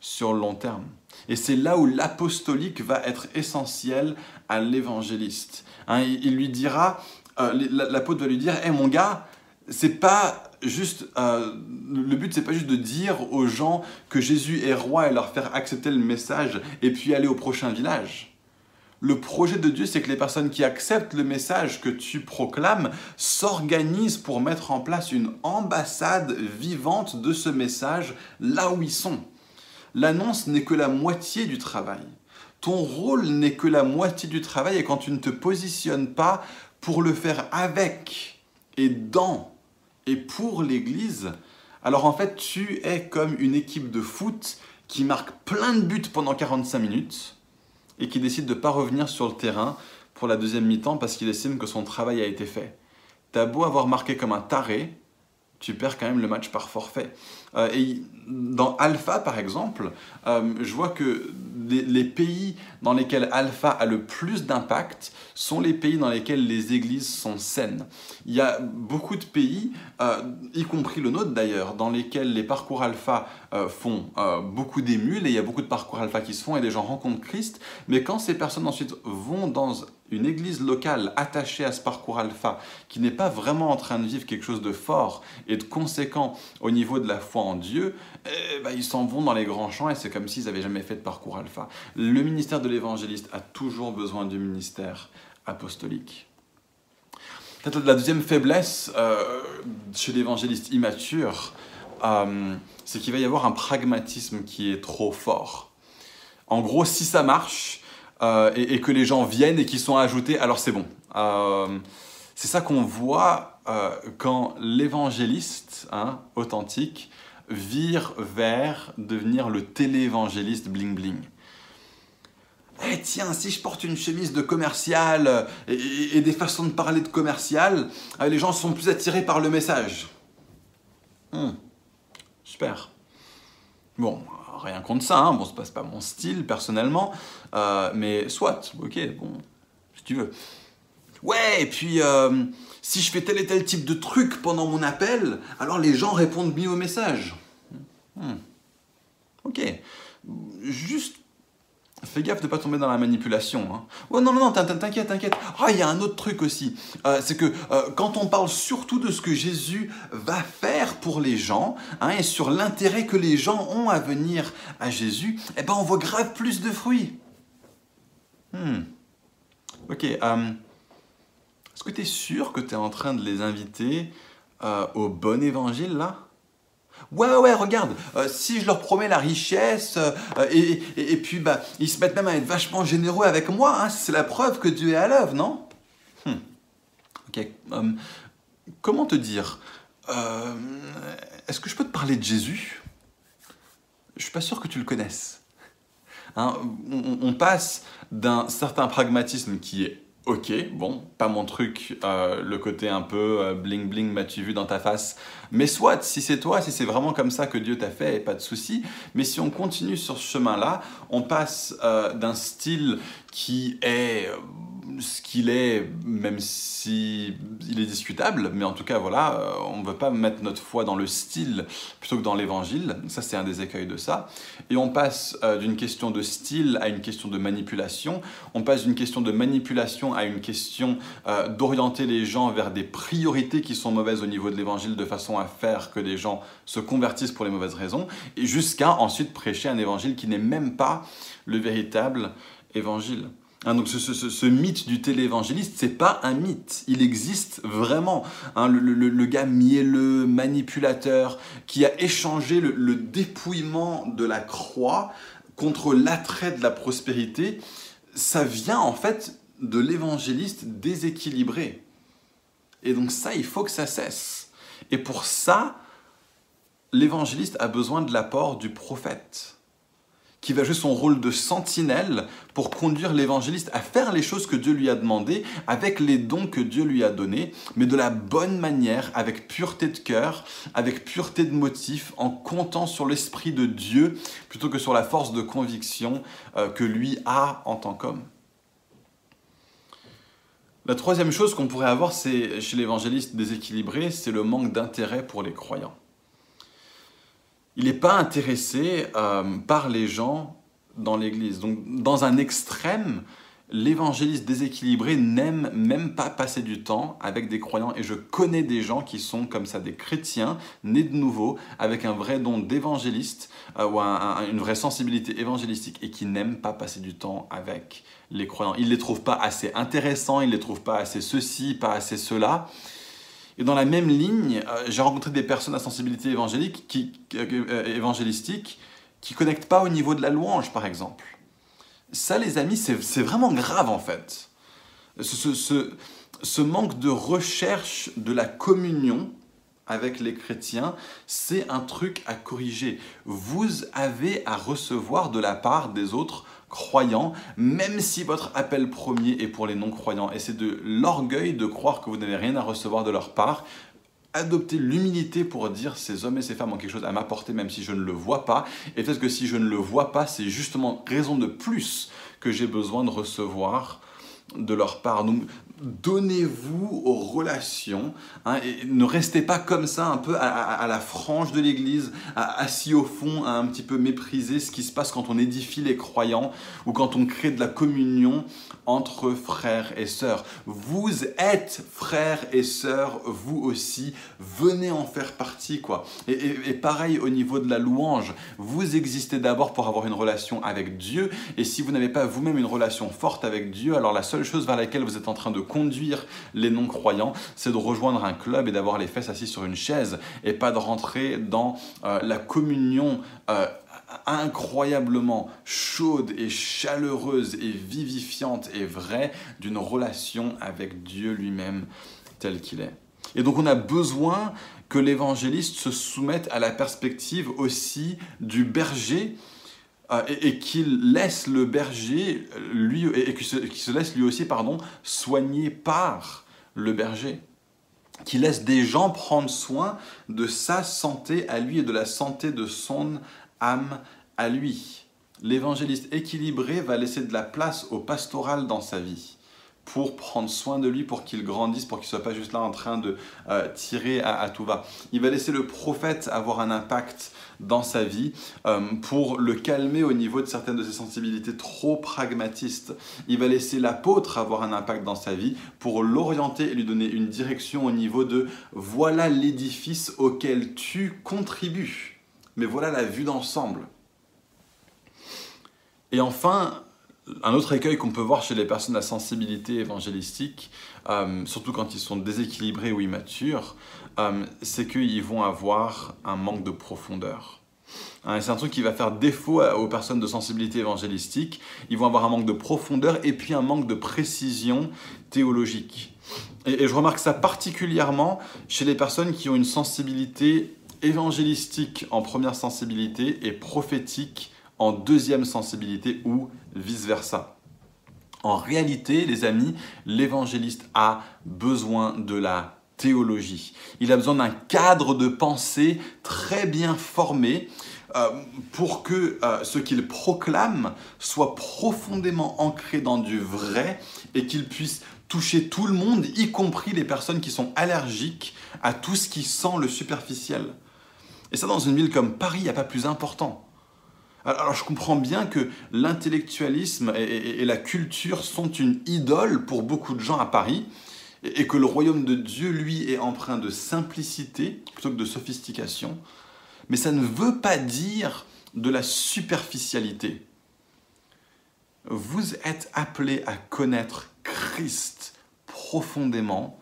sur le long terme. Et c'est là où l'apostolique va être essentiel à l'évangéliste. Hein, il, lui dira, euh, l'apôtre va lui dire, hé mon gars, c'est pas juste, euh, le but c'est pas juste de dire aux gens que Jésus est roi et leur faire accepter le message et puis aller au prochain village. Le projet de Dieu, c'est que les personnes qui acceptent le message que tu proclames s'organisent pour mettre en place une ambassade vivante de ce message là où ils sont. L'annonce n'est que la moitié du travail. Ton rôle n'est que la moitié du travail et quand tu ne te positionnes pas pour le faire avec et dans et pour l'Église, alors en fait tu es comme une équipe de foot qui marque plein de buts pendant 45 minutes et qui décide de ne pas revenir sur le terrain pour la deuxième mi-temps parce qu'il estime que son travail a été fait. T'as beau avoir marqué comme un taré, tu perds quand même le match par forfait. Euh, et dans Alpha, par exemple, euh, je vois que les, pays dans lesquels Alpha a le plus d'impact sont les pays dans lesquels les églises sont saines. Il y a beaucoup de pays, euh, y compris le nôtre d'ailleurs, dans lesquels les parcours Alpha font beaucoup d'émules et il y a beaucoup de parcours Alpha qui se font et les gens rencontrent Christ. Mais quand ces personnes ensuite vont dans une église locale attachée à ce parcours alpha, qui n'est pas vraiment en train de vivre quelque chose de fort et de conséquent au niveau de la foi en Dieu, eh ben, ils s'en vont dans les grands champs et c'est comme s'ils n'avaient jamais fait de parcours alpha. Le ministère de l'évangéliste a toujours besoin du ministère apostolique. La deuxième faiblesse euh, chez l'évangéliste immature, euh, c'est qu'il va y avoir un pragmatisme qui est trop fort. En gros, si ça marche, euh, et, que les gens viennent et qu'ils sont ajoutés, alors c'est bon. Euh, c'est ça qu'on voit euh, quand l'évangéliste hein, authentique vire vers devenir le télévangéliste bling bling. Eh tiens, si je porte une chemise de commercial et, des façons de parler de commercial, les gens sont plus attirés par le message. Hmm. super. Bon, rien contre ça, hein. bon, c'est pas, pas mon style personnellement, euh, mais soit, ok, bon, si tu veux. Ouais, et puis euh, si je fais tel et tel type de truc pendant mon appel, alors les gens répondent mieux au message. Hmm. Ok, juste Fais gaffe de pas tomber dans la manipulation. Hein. Oh non, non, non, t'inquiète, t'inquiète. Ah, il y a un autre truc aussi. Euh, c'est que euh, quand on parle surtout de ce que Jésus va faire pour les gens, hein, et sur l'intérêt que les gens ont à venir à Jésus, eh ben on voit grave plus de fruits. Hmm. Ok. Euh, est-ce que tu es sûr que tu es en train de les inviter au bon évangile là? Ouais, ouais, regarde, euh, si je leur promets la richesse, euh, et, et, puis bah, ils se mettent même à être vachement généreux avec moi, hein, c'est la preuve que Dieu est à l'œuvre, non? Hmm. Ok, hum, comment te dire? Euh, Est-ce que je peux te parler de Jésus? Je suis pas sûr que tu le connaisses. Hein, on passe d'un certain pragmatisme qui est ok, bon, pas mon truc, euh, le côté un peu euh, bling bling, m'as-tu vu dans ta face? Mais soit, si c'est toi, si c'est vraiment comme ça que Dieu t'a fait, pas de souci. Mais si on continue sur ce chemin-là, on passe euh, d'un style qui est ce qu'il est, même si il est discutable, mais en tout cas, voilà, euh, on ne veut pas mettre notre foi dans le style plutôt que dans l'évangile. Ça, c'est un des écueils de ça. Et on passe euh, d'une question de style à une question de manipulation. On passe d'une question de manipulation à une question euh, d'orienter les gens vers des priorités qui sont mauvaises au niveau de l'évangile de façon à faire que les gens se convertissent pour les mauvaises raisons, et jusqu'à ensuite prêcher un évangile qui n'est même pas le véritable évangile. Hein, donc ce, mythe du téléévangéliste, c'est pas un mythe, il existe vraiment. Hein, le, gars mielleux, manipulateur, qui a échangé le, dépouillement de la croix contre l'attrait de la prospérité, ça vient en fait de l'évangéliste déséquilibré. Et donc ça, il faut que ça cesse. Et pour ça, l'évangéliste a besoin de l'apport du prophète qui va jouer son rôle de sentinelle pour conduire l'évangéliste à faire les choses que Dieu lui a demandées avec les dons que Dieu lui a donnés, mais de la bonne manière, avec pureté de cœur, avec pureté de motif, en comptant sur l'Esprit de Dieu plutôt que sur la force de conviction euh, que lui a en tant qu'homme. La troisième chose qu'on pourrait avoir c'est, chez l'évangéliste déséquilibré, c'est le manque d'intérêt pour les croyants il n'est pas intéressé euh, par les gens dans l'Église. Donc, dans un extrême, l'évangéliste déséquilibré n'aime même pas passer du temps avec des croyants. Et je connais des gens qui sont comme ça, des chrétiens nés de nouveau, avec un vrai don d'évangéliste euh, ou une vraie sensibilité évangélistique et qui n'aiment pas passer du temps avec les croyants. Ils ne les trouvent pas assez intéressants, ils ne les trouvent pas assez ceci, pas assez cela. Et dans la même ligne, euh, j'ai rencontré des personnes à sensibilité évangélique qui, euh, évangélistique qui ne connectent pas au niveau de la louange, par exemple. Ça, les amis, c'est vraiment grave en fait. Ce, manque de recherche de la communion avec les chrétiens, c'est un truc à corriger. Vous avez à recevoir de la part des autres croyants, même si votre appel premier est pour les non-croyants. Et c'est de l'orgueil de croire que vous n'avez rien à recevoir de leur part. Adoptez l'humilité pour dire ces hommes et ces femmes ont quelque chose à m'apporter même si je ne le vois pas. Et peut-être que si je ne le vois pas, c'est justement raison de plus que j'ai besoin de recevoir de leur part. Donnez-vous aux relations hein, et ne restez pas comme ça un peu à, la frange de l'église, assis au fond, à un petit peu mépriser ce qui se passe quand on édifie les croyants ou quand on crée de la communion entre frères et sœurs. Vous êtes frères et sœurs, vous aussi, venez en faire partie quoi. Et, et pareil au niveau de la louange, vous existez d'abord pour avoir une relation avec Dieu et si vous n'avez pas vous-même une relation forte avec Dieu, alors la seule chose vers laquelle vous êtes en train de conduire les non-croyants, c'est de rejoindre un club et d'avoir les fesses assises sur une chaise et pas de rentrer dans euh, la communion euh, incroyablement chaude et chaleureuse et vivifiante et vraie d'une relation avec Dieu lui-même tel qu'il est. Et donc on a besoin que l'évangéliste se soumette à la perspective aussi du berger euh, et, qu'il laisse le berger lui et qu'il se, se, laisse lui aussi pardon soigner par le berger qui laisse des gens prendre soin de sa santé à lui et de la santé de son âme à lui. L'évangéliste équilibré va laisser de la place au pastoral dans sa vie pour prendre soin de lui, pour qu'il grandisse, pour qu'il ne soit pas juste là en train de euh, tirer à, tout va. Il va laisser le prophète avoir un impact dans sa vie euh, pour le calmer au niveau de certaines de ses sensibilités trop pragmatistes. Il va laisser l'apôtre avoir un impact dans sa vie pour l'orienter et lui donner une direction au niveau de voilà l'édifice auquel tu contribues, mais voilà la vue d'ensemble. Et enfin, un autre écueil qu'on peut voir chez les personnes à sensibilité évangélistique, euh, surtout quand ils sont déséquilibrés ou immatures, euh, c'est qu'ils vont avoir un manque de profondeur. Hein, c'est un truc qui va faire défaut aux personnes de sensibilité évangélistique. Ils vont avoir un manque de profondeur et puis un manque de précision théologique. et je remarque ça particulièrement chez les personnes qui ont une sensibilité évangélistique en première sensibilité et prophétique en deuxième sensibilité ou vice-versa. En réalité, les amis, l'évangéliste a besoin de la théologie. Il a besoin d'un cadre de pensée très bien formé euh, pour que euh, ce qu'il proclame soit profondément ancré dans du vrai et qu'il puisse toucher tout le monde, y compris les personnes qui sont allergiques à tout ce qui sent le superficiel. Et ça, dans une ville comme Paris, il n'y a pas plus important. Alors je comprends bien que l'intellectualisme et, la culture sont une idole pour beaucoup de gens à Paris et, que le royaume de Dieu, lui, est empreint de simplicité plutôt que de sophistication. Mais ça ne veut pas dire de la superficialité. Vous êtes appelés à connaître Christ profondément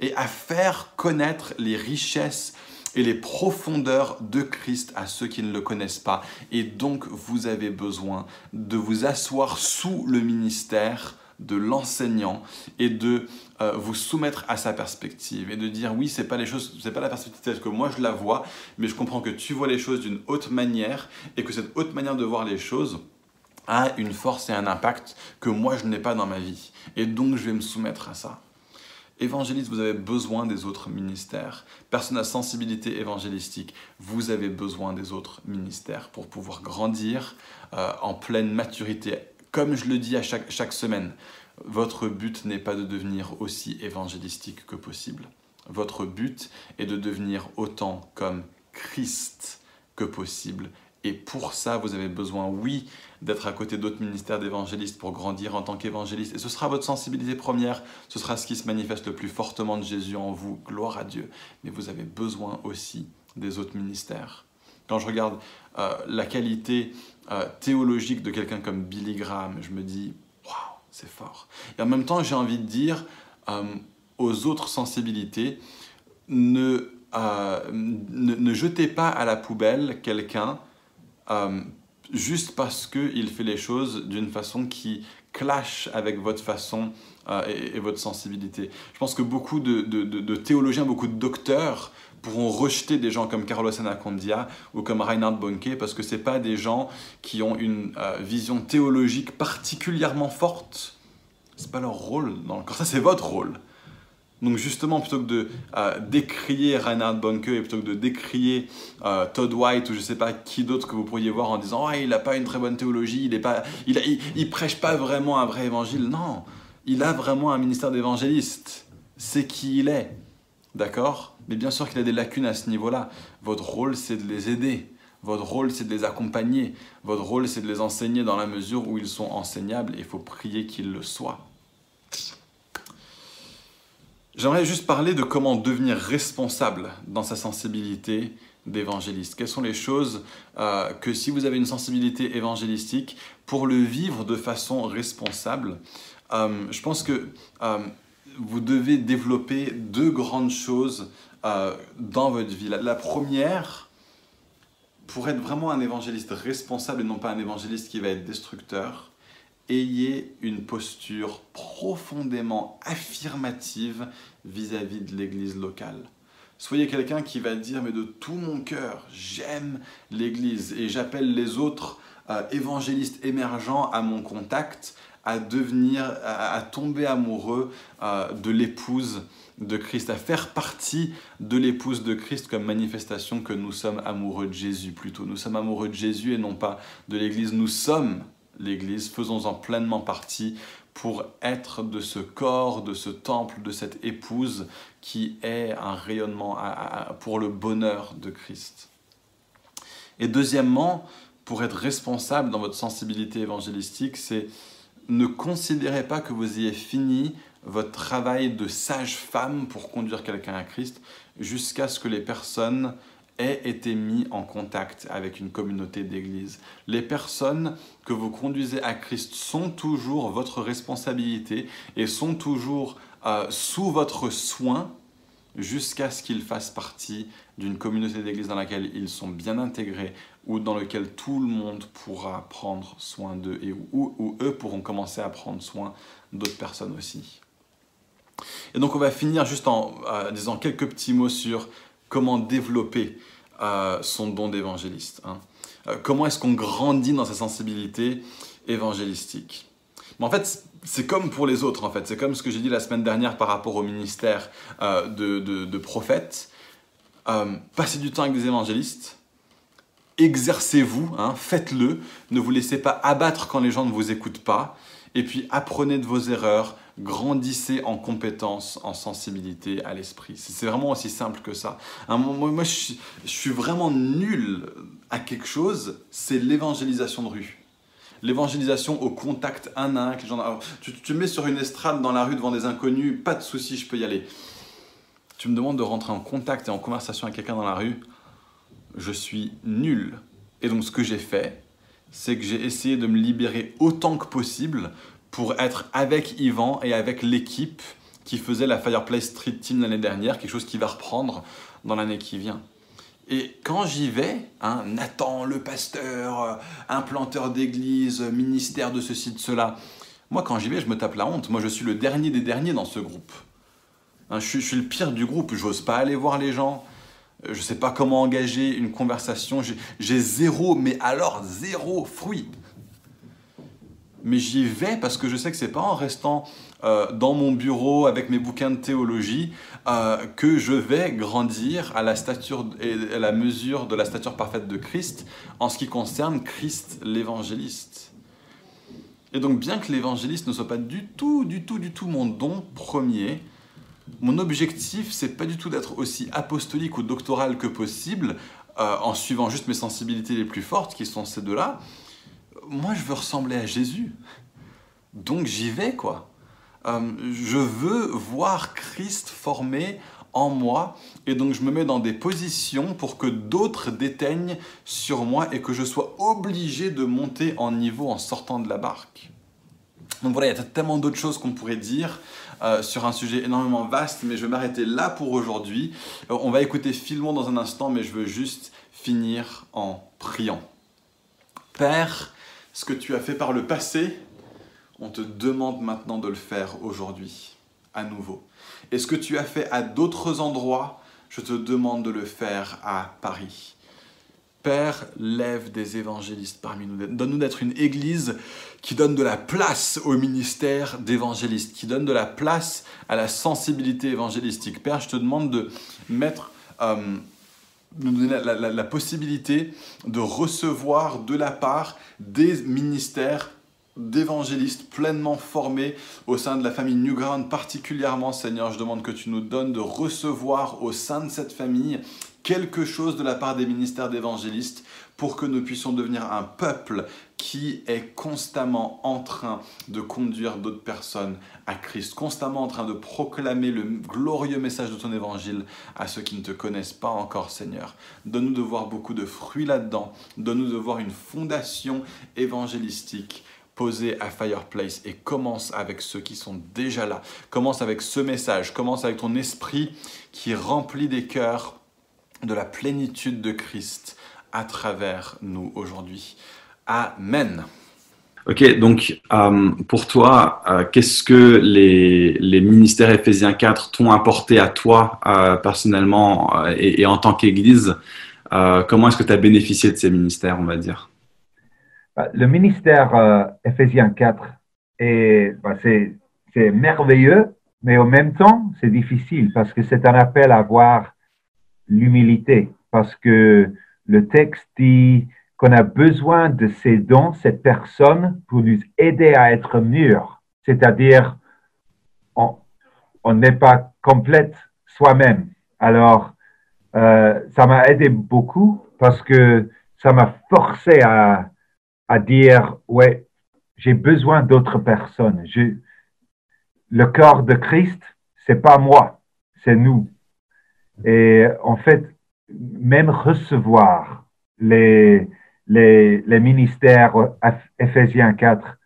et à faire connaître les richesses et les profondeurs de Christ à ceux qui ne le connaissent pas. Et donc, vous avez besoin de vous asseoir sous le ministère de l'enseignant et de euh, vous soumettre à sa perspective et de dire oui c'est pas les choses c'est pas la perspective telle que moi je la vois mais je comprends que tu vois les choses d'une haute manière et que cette haute manière de voir les choses a une force et un impact que moi je n'ai pas dans ma vie et donc je vais me soumettre à ça Évangéliste, vous avez besoin des autres ministères. Personne à sensibilité évangélistique, vous avez besoin des autres ministères pour pouvoir grandir euh, en pleine maturité. Comme je le dis à chaque, chaque semaine, votre but n'est pas de devenir aussi évangélistique que possible. Votre but est de devenir autant comme Christ que possible et pour ça, vous avez besoin, oui, d'être à côté d'autres ministères d'évangélistes pour grandir en tant qu'évangéliste. Et ce sera votre sensibilité première, ce sera ce qui se manifeste le plus fortement de Jésus en vous. Gloire à Dieu. Mais vous avez besoin aussi des autres ministères. Quand je regarde euh, la qualité euh, théologique de quelqu'un comme Billy Graham, je me dis, waouh, c'est fort. Et en même temps, j'ai envie de dire euh, aux autres sensibilités, ne, ne, ne jetez pas à la poubelle quelqu'un euh, juste parce qu'il fait les choses d'une façon qui clash avec votre façon euh, et, votre sensibilité. Je pense que beaucoup de, théologiens, beaucoup de docteurs pourront rejeter des gens comme Carlos Anacondia ou comme Reinhard Bonke parce que ce pas des gens qui ont une euh, vision théologique particulièrement forte. C'est pas leur rôle dans le corps, ça c'est votre rôle. Donc justement, plutôt que de euh, décrier Reinhard Bonke et plutôt que de décrier euh, Todd White ou je ne sais pas qui d'autre que vous pourriez voir en disant il n'a pas une très bonne théologie, il ne pas, il, prêche pas vraiment un vrai évangile. Non, il a vraiment un ministère d'évangéliste. C'est qui il est, d'accord? Mais bien sûr qu'il a des lacunes à ce niveau-là. Votre rôle, c'est de les aider. Votre rôle, c'est de les accompagner. Votre rôle, c'est de les enseigner dans la mesure où ils sont enseignables. Et il faut prier qu'ils le soient. J'aimerais juste parler de comment devenir responsable dans sa sensibilité d'évangéliste. Quelles sont les choses euh, que si vous avez une sensibilité évangélistique, pour le vivre de façon responsable, euh, je pense que euh, vous devez développer deux grandes choses dans votre vie. La, première, pour être vraiment un évangéliste responsable et non pas un évangéliste qui va être destructeur, ayez une posture profondément affirmative vis-à-vis de l'Église locale. Soyez quelqu'un qui va dire, mais de tout mon cœur, j'aime l'Église et j'appelle les autres euh, évangélistes émergents à mon contact à devenir, à, tomber amoureux euh, de l'épouse de Christ, à faire partie de l'épouse de Christ comme manifestation que nous sommes amoureux de Jésus plutôt. Nous sommes amoureux de Jésus et non pas de l'Église. Nous sommes l'Église, faisons-en pleinement partie pour être de ce corps, de ce temple, de cette épouse qui est un rayonnement pour le bonheur de Christ. Et deuxièmement, pour être responsable dans votre sensibilité évangélistique, c'est ne considérez pas que vous ayez fini votre travail de sage-femme pour conduire quelqu'un à Christ jusqu'à ce que les personnes aient été mis en contact avec une communauté d'église. Les personnes que vous conduisez à Christ sont toujours votre responsabilité et sont toujours euh, sous votre soin jusqu'à ce qu'ils fassent partie d'une communauté d'église dans laquelle ils sont bien intégrés ou dans laquelle tout le monde pourra prendre soin d'eux et où, eux pourront commencer à prendre soin d'autres personnes aussi. Et donc on va finir juste en euh, disant quelques petits mots sur comment développer euh, son don d'évangéliste. Hein. Euh, comment est-ce qu'on grandit dans sa sensibilité évangélistique Mais En fait, c'est comme pour les autres, en fait. C'est comme ce que j'ai dit la semaine dernière par rapport au ministère de, de, prophètes. passez du temps avec des évangélistes, exercez-vous, hein, faites-le, ne vous laissez pas abattre quand les gens ne vous écoutent pas, et puis apprenez de vos erreurs, grandissez en compétences, en sensibilité à l'esprit. C'est vraiment aussi simple que ça. moi, je, suis vraiment nul à quelque chose, c'est l'évangélisation de rue. L'évangélisation au contact un à un tu, tu me mets sur une estrade dans la rue devant des inconnus, pas de souci, je peux y aller. Tu me demandes de rentrer en contact et en conversation avec quelqu'un dans la rue, je suis nul. Et donc ce que j'ai fait, c'est que j'ai essayé de me libérer autant que possible pour être avec Yvan et avec l'équipe qui faisait la Fireplace Street Team l'année dernière, quelque chose qui va reprendre dans l'année qui vient. Et quand j'y vais, hein, Nathan, le pasteur, implanteur d'église, ministère de ceci, de cela, moi quand j'y vais, je me tape la honte. Moi je suis le dernier des derniers dans ce groupe. Hein, je, suis, je, suis, le pire du groupe, j'ose pas aller voir les gens, je ne sais pas comment engager une conversation, j'ai zéro, mais alors zéro fruit. Mais j'y vais parce que je sais que c'est pas en restant euh, dans mon bureau avec mes bouquins de théologie euh, que je vais grandir à la stature et à la mesure de la stature parfaite de Christ en ce qui concerne Christ l'évangéliste. Et donc bien que l'évangéliste ne soit pas du tout, du tout, du tout mon don premier, mon objectif, c'est pas du tout d'être aussi apostolique ou doctoral que possible, euh, en suivant juste mes sensibilités les plus fortes, qui sont ces deux-là. Moi, je veux ressembler à Jésus. Donc j'y vais, quoi. Euh, je veux voir Christ formé en moi, et donc je me mets dans des positions pour que d'autres déteignent sur moi et que je sois obligé de monter en niveau en sortant de la barque. Donc voilà, il y a tellement d'autres choses qu'on pourrait dire. Euh, sur un sujet énormément vaste, mais je vais m'arrêter là pour aujourd'hui. Euh, on va écouter Philmon dans un instant, mais je veux juste finir en priant. Père, ce que tu as fait par le passé, on te demande maintenant de le faire aujourd'hui, à nouveau. Et ce que tu as fait à d'autres endroits, je te demande de le faire à Paris. Père, lève des évangélistes parmi nous. Donne-nous d'être une église qui donne de la place au ministère d'évangéliste, qui donne de la place à la sensibilité évangélistique. Père, je te demande de mettre, euh, nous donner la, possibilité de recevoir de la part des ministères d'évangélistes pleinement formés au sein de la famille Newground, particulièrement Seigneur, je demande que tu nous donnes de recevoir au sein de cette famille quelque chose de la part des ministères d'évangélistes pour que nous puissions devenir un peuple qui est constamment en train de conduire d'autres personnes à Christ, constamment en train de proclamer le glorieux message de ton évangile à ceux qui ne te connaissent pas encore, Seigneur. Donne-nous de voir beaucoup de fruits là-dedans, donne-nous de voir une fondation évangélistique posée à Fireplace et commence avec ceux qui sont déjà là. Commence avec ce message, commence avec ton esprit qui remplit des cœurs de la plénitude de Christ à travers nous aujourd'hui. Amen. Ok, donc euh, pour toi, euh, qu'est-ce que les, les, ministères Éphésiens 4 t'ont apporté à toi euh, personnellement et, et, en tant qu'Église Comment est-ce que tu as bénéficié de ces ministères, on va dire? Bah, Le ministère Éphésiens 4, bah, c'est merveilleux, mais en même temps, c'est difficile parce que c'est un appel à avoir l'humilité, parce que le texte dit qu'on a besoin de ces dons, cette personne, pour nous aider à être mûrs. C'est-à-dire, on n'est pas complète soi-même. Alors, euh, ça m'a aidé beaucoup parce que ça m'a forcé à, à dire, ouais, j'ai besoin d'autres personnes. Le corps de Christ, c'est pas moi, c'est nous. Et en fait, même recevoir les, les, les ministères Ephésiens 4,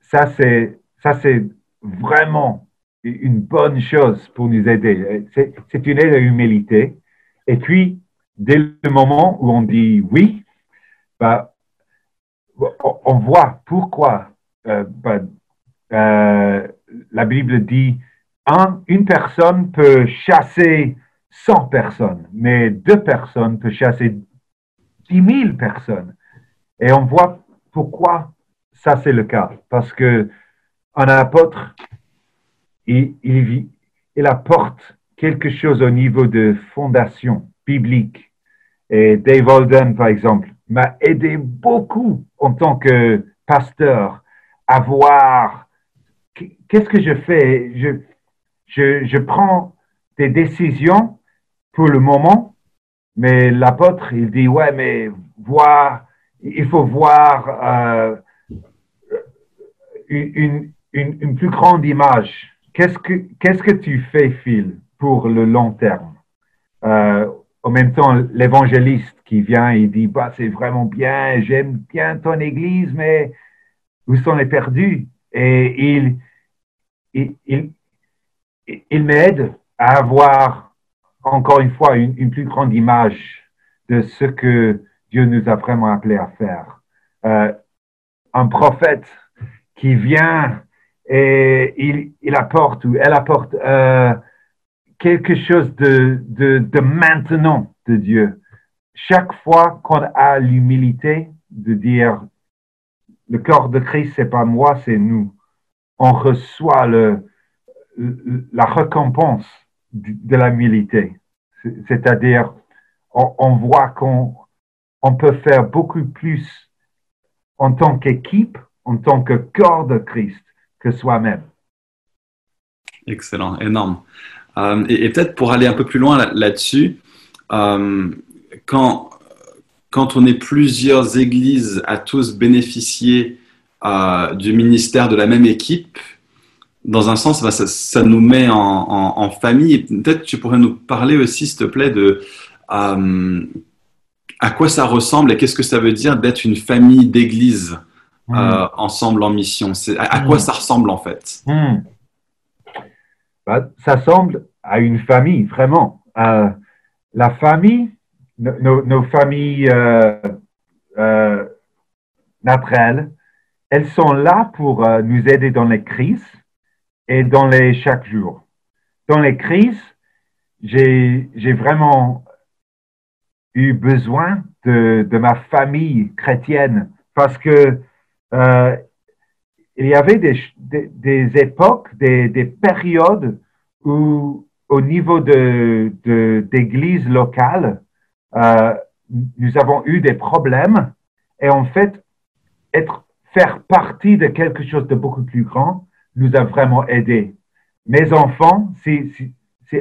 ça c'est, ça c'est vraiment une bonne chose pour nous aider. C'est une aide à l'humilité. Et puis, dès le moment où on dit oui, bah, on voit pourquoi euh, bah, euh, la Bible dit un, une personne peut chasser 100 personnes, mais deux personnes peuvent chasser 10 000 personnes. Et on voit pourquoi ça c'est le cas. Parce que un apôtre, il, il, il apporte quelque chose au niveau de fondation biblique. Et Dave Holden, par exemple, m'a aidé beaucoup en tant que pasteur à voir qu'est-ce que je fais. Je, je, je prends des décisions pour le moment, mais l'apôtre, il dit, ouais, mais voir, il faut voir euh, une, une, une, plus grande image. Qu'est-ce que, qu'est-ce que tu fais, Phil, pour le long terme? Euh, en même temps, l'évangéliste qui vient, il dit, bah, c'est vraiment bien, j'aime bien ton église, mais où sont les perdus? Et il, il, il, il m'aide à avoir encore une fois une, plus grande image de ce que Dieu nous a vraiment appelé à faire. Euh, un prophète qui vient et il, il apporte ou elle apporte euh, quelque chose de, de, de, maintenant de Dieu. Chaque fois qu'on a l'humilité de dire le corps de Christ, c'est pas moi, c'est nous, on reçoit le, la récompense de l'humilité. C'est-à-dire, on, voit qu'on on peut faire beaucoup plus en tant qu'équipe, en tant que corps de Christ, que soi-même. Excellent, énorme. Euh, et, peut-être pour aller un peu plus loin là-dessus, euh, quand, quand on est plusieurs églises à tous bénéficier euh, du ministère de la même équipe, dans un sens, bah, ça, nous met en, famille. Peut-être tu pourrais nous parler aussi, s'il te plaît, de euh, à quoi ça ressemble et qu'est-ce que ça veut dire d'être une famille d'église mmh. euh, ensemble en mission. À, à, quoi mmh. ça ressemble en fait? Mmh. bah, Ça ressemble à une famille, vraiment. Euh, la famille, nos, familles naturelles, elles sont là pour nous aider dans les crises et dans les chaque jour. Dans les crises, j'ai vraiment eu besoin de, de, ma famille chrétienne parce que euh, il y avait des, des, époques, des, des, périodes où, au niveau de d'églises locales, euh, nous avons eu des problèmes et en fait, être, faire partie de quelque chose de beaucoup plus grand, nous a vraiment aidé. Mes enfants, si,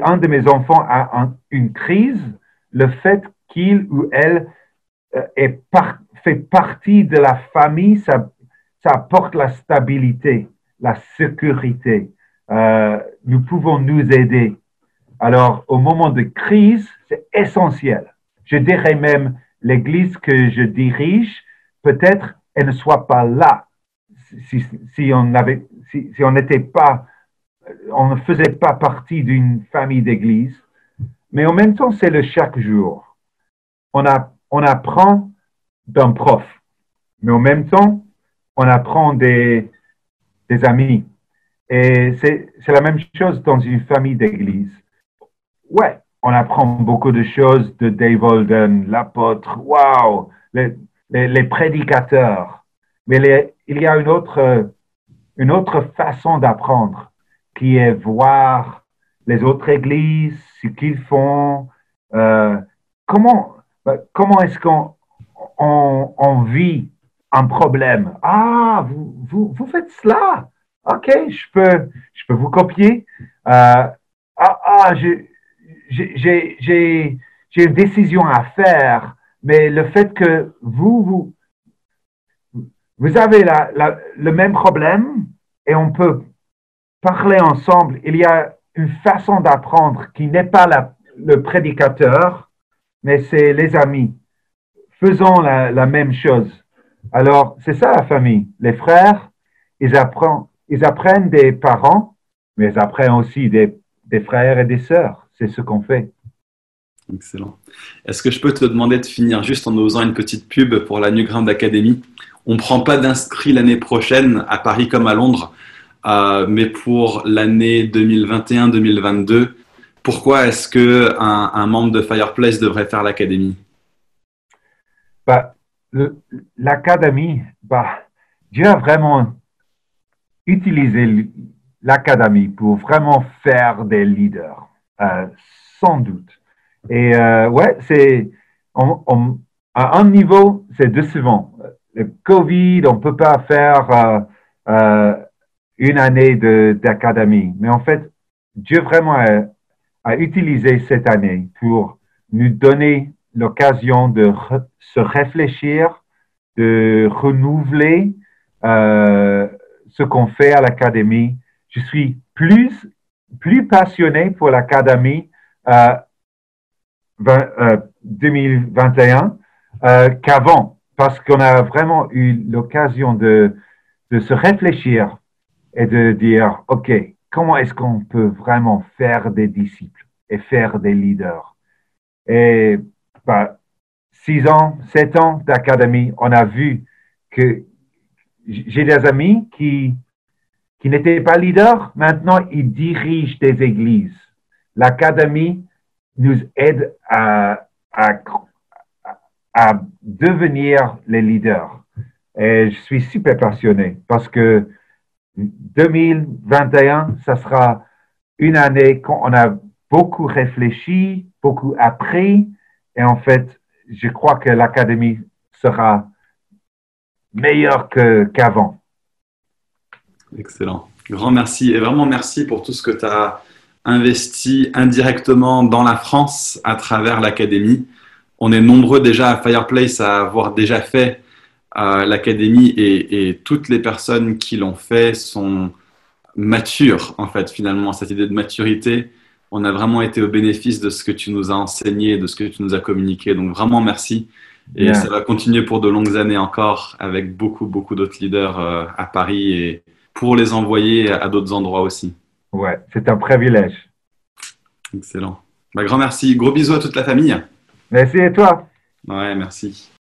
un de mes enfants a une crise, le fait qu'il ou elle euh, est fait partie de la famille, ça, ça apporte la stabilité, la sécurité. Euh, nous pouvons nous aider. Alors, au moment de crise, c'est essentiel. Je dirais même, l'Église que je dirige, peut-être elle ne soit pas là si, si on avait, si, on n'était pas, on ne faisait pas partie d'une famille d'église, mais en même temps, c'est le chaque jour. On a, on apprend d'un prof, mais en même temps, on apprend des, des amis. Et c'est la même chose dans une famille d'église. Ouais, on apprend beaucoup de choses de Dave Holden, l'apôtre, waouh, les, les, prédicateurs. Mais il y a une autre, une autre façon d'apprendre qui est voir les autres églises, ce qu'ils font, euh, comment, comment est-ce qu'on on, vit un problème? Ah, vous, vous, vous, faites cela? OK, je peux, je peux vous copier. Euh, ah, ah j'ai une décision à faire, mais le fait que vous, vous, vous avez le même problème et on peut parler ensemble, il y a une façon d'apprendre qui n'est pas le prédicateur, mais c'est les amis. Faisons la, même chose. Alors, c'est ça la famille. Les frères, ils apprennent, des parents, mais ils apprennent aussi des, frères et des sœurs. C'est ce qu'on fait. Excellent. Est-ce que je peux te demander de finir juste en osant une petite pub pour la New Ground Academy On ne prend pas d'inscrits l'année prochaine à Paris comme à Londres, euh, mais pour l'année 2021-2022, pourquoi est-ce qu'un un membre de Fireplace devrait faire l'académie? Bah, L'académie, bah, Dieu a vraiment utilisé l'académie pour vraiment faire des leaders, euh, sans doute. Et euh, ouais, c'est à un niveau, c'est décevant. Le Covid, on ne peut pas faire euh, euh, une année d'académie. Mais en fait, Dieu vraiment a, utilisé cette année pour nous donner l'occasion de se réfléchir, de renouveler euh, ce qu'on fait à l'académie. Je suis plus, plus passionné pour l'académie euh, 2021 euh, qu'avant, parce qu'on a vraiment eu l'occasion de, de se réfléchir et de dire, OK, comment est-ce qu'on peut vraiment faire des disciples et faire des leaders? Et bah, six ans, sept ans d'académie, on a vu que j'ai des amis qui, qui n'étaient pas leaders, maintenant ils dirigent des églises. L'académie nous aide à, à, à devenir les leaders. Et je suis super passionné parce que 2021, ça sera une année qu'on on a beaucoup réfléchi, beaucoup appris, et en fait, je crois que l'académie sera meilleure qu'avant. Excellent. Grand merci et vraiment merci pour tout ce que tu as investi indirectement dans la France à travers l'académie. On est nombreux déjà à Fireplace à avoir déjà fait l'académie et, toutes les personnes qui l'ont fait sont matures, en fait, finalement, cette idée de maturité. On a vraiment été au bénéfice de ce que tu nous as enseigné, de ce que tu nous as communiqué. Donc, vraiment, merci. Et ça va continuer pour de longues années encore avec beaucoup, beaucoup d'autres leaders euh, à Paris et pour les envoyer à d'autres endroits aussi. Ouais, c'est un privilège. Excellent. Bah, grand merci. Gros bisous à toute la famille. Merci à toi? Ouais, merci.